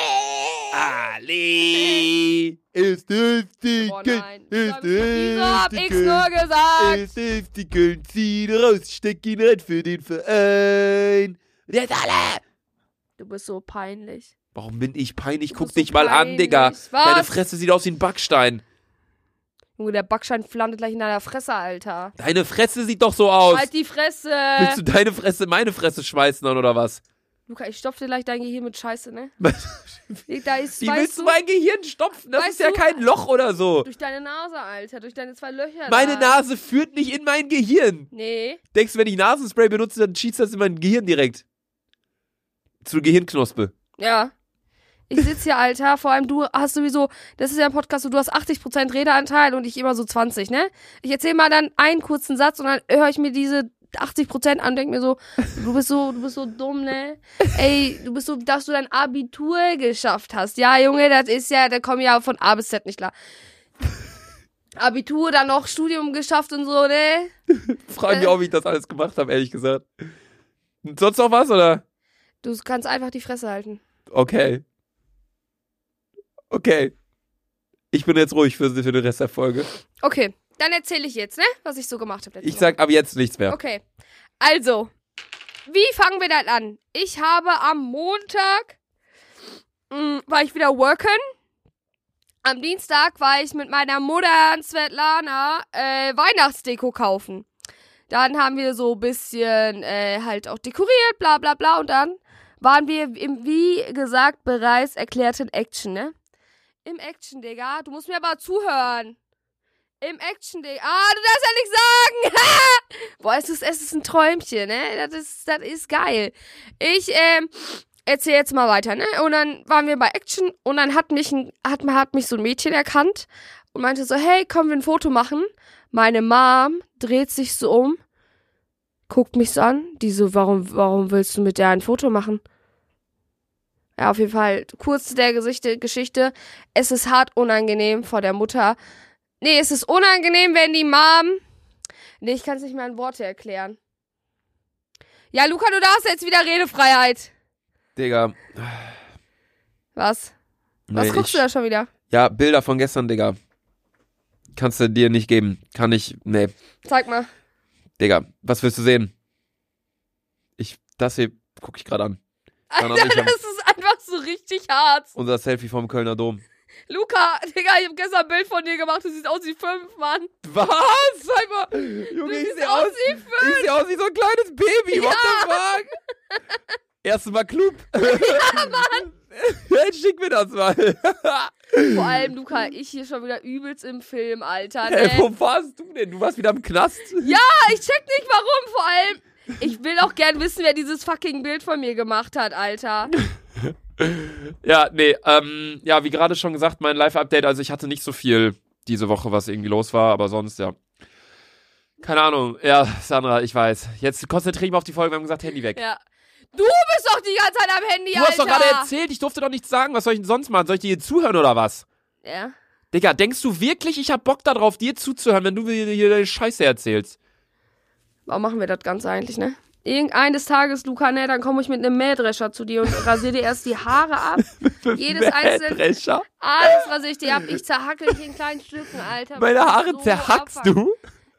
Speaker 1: Ali ist heftig.
Speaker 2: Nein.
Speaker 1: Ist
Speaker 2: Wieso hab ich's nur gesagt?
Speaker 1: Ist heftig zieh ihn raus, steck ihn rein für den Verein. Und Jetzt alle!
Speaker 2: Du bist so peinlich.
Speaker 1: Warum bin ich peinlich?
Speaker 2: Du
Speaker 1: Guck
Speaker 2: bist so
Speaker 1: dich mal an, Digga.
Speaker 2: peinlich. Was?
Speaker 1: Deine Fresse sieht aus wie ein Backstein.
Speaker 2: Junge, der Backstein flandet gleich in deiner Fresse, Alter.
Speaker 1: Deine Fresse sieht doch so aus.
Speaker 2: Halt die Fresse!
Speaker 1: Willst du deine Fresse in meine Fresse schmeißen dann, oder was?
Speaker 2: Luca, ich stopf dir gleich dein Gehirn mit Scheiße, ne?
Speaker 1: Wie
Speaker 2: Da ist,
Speaker 1: willst
Speaker 2: weißt
Speaker 1: du mein Gehirn stopfen? Das ist ja kein Loch oder so.
Speaker 2: durch deine Nase, Alter. Durch deine zwei Löcher.
Speaker 1: Meine
Speaker 2: da.
Speaker 1: Nase führt nicht in mein Gehirn.
Speaker 2: Nee.
Speaker 1: Denkst du, wenn ich Nasenspray benutze, dann schießt das in mein Gehirn direkt? Zu Gehirnknospe.
Speaker 2: Ja. Ich sitz hier, Alter. Vor allem du hast sowieso, das ist ja ein Podcast, du hast 80% Redeanteil und ich immer so 20, ne? Ich erzähl mal dann einen kurzen Satz und dann höre ich mir diese 80% an und denk mir so, du bist so, du bist so dumm, ne? Ey, du bist so, dass du dein Abitur geschafft hast. Ja, Junge, das ist ja, da kommen ja von A bis Z nicht klar. Abitur, dann noch Studium geschafft und so, ne?
Speaker 1: Frag mich auch, wie ich das alles gemacht habe, ehrlich gesagt. Sonst noch was, oder?
Speaker 2: Du kannst einfach die Fresse halten.
Speaker 1: Okay. Okay. Ich bin jetzt ruhig für, für den Rest der Folge.
Speaker 2: Okay, dann erzähle ich jetzt, ne? Was ich so gemacht habe.
Speaker 1: Ich sag ab jetzt nichts mehr.
Speaker 2: Okay. Also, wie fangen wir dann an? Ich habe am Montag mh, war ich wieder worken. Am Dienstag war ich mit meiner Mutter und Svetlana äh, Weihnachtsdeko kaufen. Dann haben wir so ein bisschen äh, halt auch dekoriert, bla bla bla. Und dann waren wir im, wie gesagt, bereits erklärten Action, ne? Im Action, Digga. Du musst mir aber zuhören. Im Action, Digga. Ah, du darfst ja nichts sagen. Boah, es ist, es ist ein Träumchen, ne? Das ist, das ist geil. Ich, ähm, erzähl jetzt mal weiter, ne? Und dann waren wir bei Action und dann hat mich, ein, hat, hat mich so ein Mädchen erkannt und meinte so, hey, können wir ein Foto machen? Meine Mom dreht sich so um, guckt mich so an, die so, warum, warum willst du mit der ein Foto machen? Ja, auf jeden Fall, kurz zu der Gesichte, Geschichte. Es ist hart unangenehm vor der Mutter. Nee, es ist unangenehm, wenn die Mom. Nee, ich kann es nicht mehr in Worte erklären. Ja, Luca, du darfst jetzt wieder Redefreiheit.
Speaker 1: Digga.
Speaker 2: Was? Was
Speaker 1: Nee,
Speaker 2: guckst
Speaker 1: ich,
Speaker 2: du da schon wieder?
Speaker 1: Ja, Bilder von gestern, Digga. Kannst du dir nicht geben. Kann ich. Nee.
Speaker 2: Zeig mal.
Speaker 1: Digga, was willst du sehen? Ich. Das hier gucke ich gerade an.
Speaker 2: Alter, das ist einfach so richtig hart.
Speaker 1: Unser Selfie vom Kölner Dom.
Speaker 2: Luca, Digga, ich hab gestern ein Bild von dir gemacht. Du siehst aus wie fünf, Mann.
Speaker 1: Was? Sag mal. Junge,
Speaker 2: Du
Speaker 1: ich
Speaker 2: siehst
Speaker 1: sehe
Speaker 2: aus
Speaker 1: aus,
Speaker 2: wie fünf.
Speaker 1: ich seh aus wie so ein kleines Baby. What the fuck? Erstes Mal Club. Ja, Mann. Jetzt schick mir das mal.
Speaker 2: Vor allem, Luca, ich hier schon wieder übelst im Film, Alter.
Speaker 1: Hey,
Speaker 2: Ne?
Speaker 1: wo warst du denn? Du warst wieder im Knast?
Speaker 2: Ja, ich check nicht warum. Vor allem, ich will auch gern wissen, wer dieses fucking Bild von mir gemacht hat, Alter.
Speaker 1: Ja, nee, ähm, ja, wie gerade schon gesagt, mein Live-Update, also ich hatte nicht so viel diese Woche, was irgendwie los war, aber sonst, ja. Keine Ahnung. Ja, Sandra, ich weiß. Jetzt konzentriere ich mich auf die Folge, wir haben gesagt, Handy weg.
Speaker 2: Ja. Du bist doch die ganze Zeit am Handy,
Speaker 1: Du hast doch
Speaker 2: Alter.
Speaker 1: gerade erzählt, ich durfte doch nichts sagen. Was soll ich denn sonst machen? Soll ich dir hier zuhören oder was?
Speaker 2: Ja.
Speaker 1: Digga, denkst du wirklich, ich hab Bock darauf, dir zuzuhören, wenn du hier hier deine Scheiße erzählst?
Speaker 2: Warum machen wir das Ganze eigentlich, ne? Irgendeines Tages, Luca, ne, dann komme ich mit einem Mähdrescher zu dir und rasiere dir erst die Haare ab. Jedes einzelne,
Speaker 1: Mähdrescher?
Speaker 2: alles rasiere ich dir ab. Ich zerhacke dich in kleinen Stücken, Alter.
Speaker 1: Meine Haare
Speaker 2: so
Speaker 1: zerhackst
Speaker 2: abfuckst.
Speaker 1: du?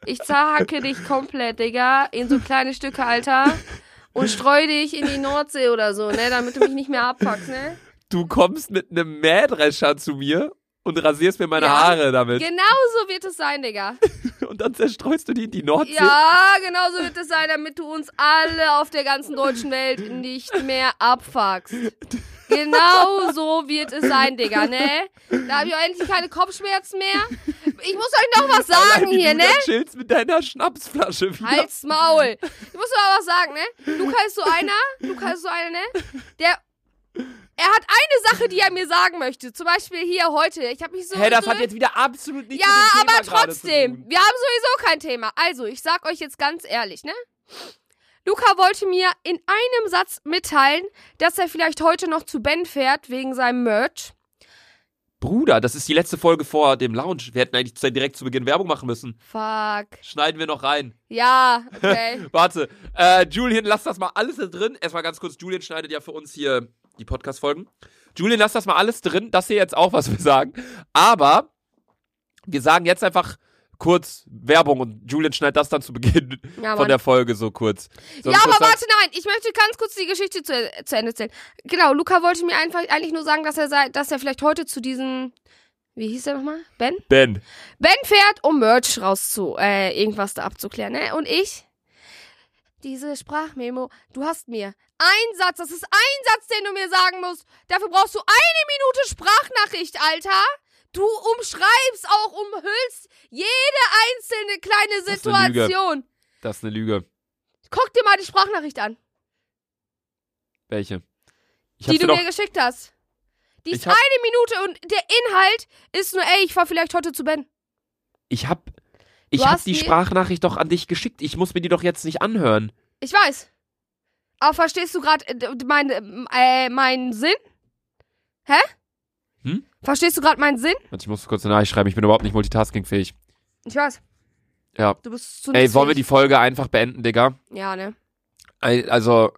Speaker 2: Ich zerhacke dich komplett, Digga, in so kleine Stücke, Alter. Und streu dich in die Nordsee oder so, ne, damit du mich nicht mehr abfuckst, ne?
Speaker 1: Du kommst mit einem Mähdrescher zu mir und rasierst mir meine
Speaker 2: Ja.
Speaker 1: Haare damit.
Speaker 2: Genau so wird es sein, Digga.
Speaker 1: Und dann zerstreust du die in die Nordsee.
Speaker 2: Ja, genau so wird es sein, damit du uns alle auf der ganzen deutschen Welt nicht mehr abfuckst. Genau so wird es sein, Digga, ne? Da habe ich auch endlich keine Kopfschmerzen mehr. Ich muss euch noch was sagen
Speaker 1: Allein
Speaker 2: hier,
Speaker 1: du
Speaker 2: ne?
Speaker 1: da chillst mit deiner Schnapsflasche wieder.
Speaker 2: Halt's Maul. Ich muss noch was sagen, ne? Luca ist so einer, Luca ist so einer, ne? Der, er hat eine Sache, die er mir sagen möchte. Zum Beispiel hier heute. Ich habe mich so...
Speaker 1: Hä, das hat jetzt wieder absolut nichts
Speaker 2: ja,
Speaker 1: mit dem Thema
Speaker 2: aber
Speaker 1: gerade zu
Speaker 2: trotzdem.
Speaker 1: tun.
Speaker 2: Wir haben sowieso kein Thema. Also, ich sag euch jetzt ganz ehrlich, ne? Luca wollte mir in einem Satz mitteilen, dass er vielleicht heute noch zu Ben fährt wegen seinem Merch.
Speaker 1: Bruder, das ist die letzte Folge vor dem Lounge. Wir hätten eigentlich direkt zu Beginn Werbung machen müssen.
Speaker 2: Fuck.
Speaker 1: Schneiden wir noch rein.
Speaker 2: Ja, okay.
Speaker 1: Warte, äh, Julian, lass das mal alles da drin. Erstmal ganz kurz, Julian schneidet ja für uns hier die Podcast-Folgen. Julian, lass das mal alles drin. Das hier jetzt auch, was wir sagen. Aber wir sagen jetzt einfach kurz Werbung und Julian schneidet das dann zu Beginn
Speaker 2: Ja,
Speaker 1: von der Folge so kurz. Sollen
Speaker 2: Ja, aber warte, nein, ich möchte ganz kurz die Geschichte zu, zu Ende erzählen. Genau, Luca wollte mir einfach eigentlich nur sagen, dass er sei, dass er vielleicht heute zu diesem, wie hieß der nochmal? Ben?
Speaker 1: Ben.
Speaker 2: Ben fährt, um Merch rauszu, äh, irgendwas da abzuklären, ne? Und ich, diese Sprachmemo, du hast mir ein Satz, das ist ein Satz, den du mir sagen musst. Dafür brauchst du eine Minute Sprachnachricht, Alter. Du umschreibst auch, umhüllst jede einzelne kleine
Speaker 1: ist eine Lüge.
Speaker 2: Situation.
Speaker 1: Das ist eine Lüge.
Speaker 2: Guck dir mal die Sprachnachricht an,
Speaker 1: Welche?
Speaker 2: Die du mir geschickt hast. Die ist eine Minute und der Inhalt ist nur, ey, ich fahr vielleicht heute zu Ben.
Speaker 1: ich hab, ich
Speaker 2: Du
Speaker 1: hab
Speaker 2: hast
Speaker 1: die
Speaker 2: die-
Speaker 1: Sprachnachricht doch an dich geschickt. Ich muss mir die doch jetzt nicht anhören.
Speaker 2: Ich weiß. Aber verstehst du gerade äh, meinen äh, meinen Sinn? Hä?
Speaker 1: Hm?
Speaker 2: Verstehst du gerade meinen Sinn?
Speaker 1: Ich muss kurz eine Nachricht schreiben. Ich bin überhaupt nicht multitaskingfähig.
Speaker 2: Ich weiß.
Speaker 1: Ja.
Speaker 2: Du bist zu
Speaker 1: Ey, wollen wir die Folge einfach beenden, Digga?
Speaker 2: Ja, ne?
Speaker 1: Also,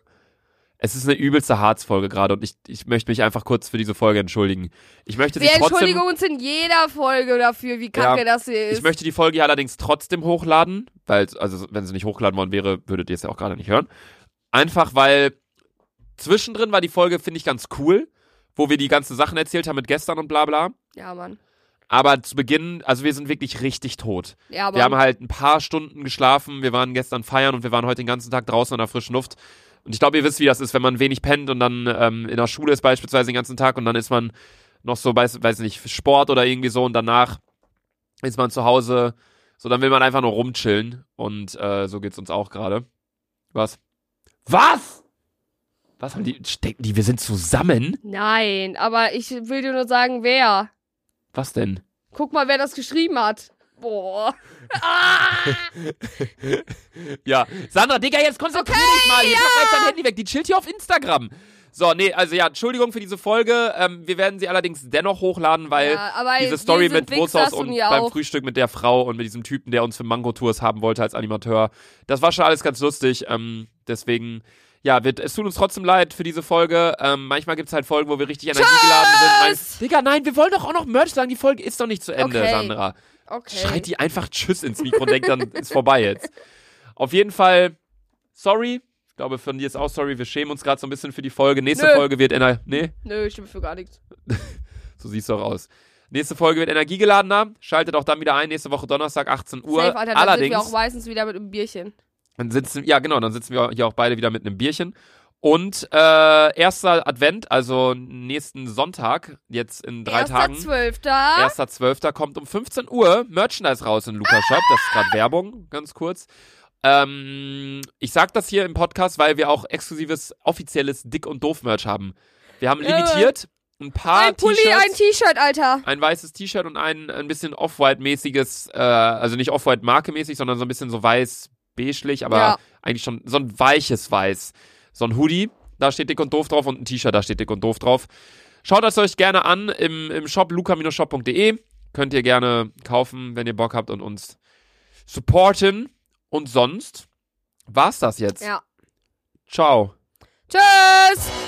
Speaker 1: es ist eine übelste Harzfolge gerade und ich, ich möchte mich einfach kurz für diese Folge entschuldigen. Ich möchte sie
Speaker 2: Wir entschuldigen uns in jeder Folge dafür, wie kacke
Speaker 1: Ja,
Speaker 2: das hier ist.
Speaker 1: Ich möchte die Folge hier allerdings trotzdem hochladen, weil, also, wenn sie nicht hochgeladen worden wäre, würdet ihr es ja auch gerade nicht hören. Einfach, weil zwischendrin war die Folge, finde ich, ganz cool, wo wir die ganzen Sachen erzählt haben mit gestern und bla bla.
Speaker 2: ja, Mann.
Speaker 1: Aber zu Beginn, also wir sind wirklich richtig tot.
Speaker 2: Ja, aber
Speaker 1: Wir haben halt ein paar Stunden geschlafen, wir waren gestern feiern und wir waren heute den ganzen Tag draußen in der frischen Luft. Und ich glaube, ihr wisst, wie das ist, wenn man wenig pennt und dann ähm, in der Schule ist beispielsweise den ganzen Tag und dann ist man noch so, weiß, weiß nicht, Sport oder irgendwie so und danach ist man zu Hause, so dann will man einfach nur rumchillen und äh, so geht's uns auch gerade. Was? Was? Was haben die, stecken die, wir sind zusammen?
Speaker 2: Nein, aber ich will dir nur sagen, wer.
Speaker 1: Was denn?
Speaker 2: Guck mal, wer das geschrieben hat. Boah. Ah!
Speaker 1: Ja, Sandra, Digga, jetzt konzentrier dich mal. Hier, pack mal jetzt dein Handy weg. Die chillt hier auf Instagram. So, nee, also ja, Entschuldigung für diese Folge. Ähm, wir werden sie allerdings dennoch hochladen, weil
Speaker 2: ja,
Speaker 1: diese Story mit
Speaker 2: Wichsers
Speaker 1: und
Speaker 2: ihr
Speaker 1: beim
Speaker 2: auch.
Speaker 1: Frühstück mit der Frau und mit diesem Typen, der uns für Mango-Tours haben wollte als Animateur, das war schon alles ganz lustig. Ähm, deswegen, ja, wird, es tut uns trotzdem leid für diese Folge. Ähm, manchmal gibt es halt Folgen, wo wir richtig energiegeladen sind. Mein, Digga, nein, wir wollen doch auch noch Merch sagen. Die Folge ist doch nicht zu Ende,
Speaker 2: Okay.
Speaker 1: Sandra.
Speaker 2: Okay.
Speaker 1: Schreit die einfach Tschüss ins Mikro und denkt dann, ist vorbei jetzt. Auf jeden Fall, sorry. Ich glaube, von dir ist auch sorry. Wir schämen uns gerade so ein bisschen für die Folge. Nächste
Speaker 2: Nö.
Speaker 1: Folge wird Ener nee,
Speaker 2: Nö, ich stimme für gar nichts.
Speaker 1: so siehst du auch aus. Nächste Folge wird energiegeladener. Schaltet auch dann wieder ein. Nächste Woche Donnerstag, 18 Uhr.
Speaker 2: Safe, Alter, dann
Speaker 1: Allerdings,
Speaker 2: sind wir auch meistens wieder mit einem Bierchen.
Speaker 1: dann sitzen, ja genau, dann sitzen wir hier auch beide wieder mit einem Bierchen. Und äh, erster Advent, also nächsten Sonntag, jetzt in drei
Speaker 2: Erster
Speaker 1: Tagen.
Speaker 2: Zwölfter.
Speaker 1: Erster Zwölfter kommt um 15 Uhr Merchandise raus in Lukas Shop. Das ist gerade Werbung, ganz kurz. Ähm, ich sag das hier im Podcast, weil wir auch exklusives, offizielles Dick- und Doof-Merch haben. Wir haben
Speaker 2: Ja.
Speaker 1: limitiert ein paar
Speaker 2: Ein Pulli, ein
Speaker 1: T-Shirts,
Speaker 2: T-Shirt, Alter.
Speaker 1: ein weißes T-Shirt und ein, ein bisschen Off-White-mäßiges, äh, also nicht Off-White-Marke-mäßig, sondern so ein bisschen so weiß-beigelich, aber
Speaker 2: Ja.
Speaker 1: eigentlich schon so ein weiches Weiß. So ein Hoodie. da steht dick und doof drauf und ein T-Shirt, da steht dick und doof drauf. Schaut es euch gerne an im, im Shop luca-shop.de. Könnt ihr gerne kaufen, wenn ihr Bock habt und uns supporten. Und sonst war's das jetzt.
Speaker 2: Ja.
Speaker 1: Ciao.
Speaker 2: Tschüss!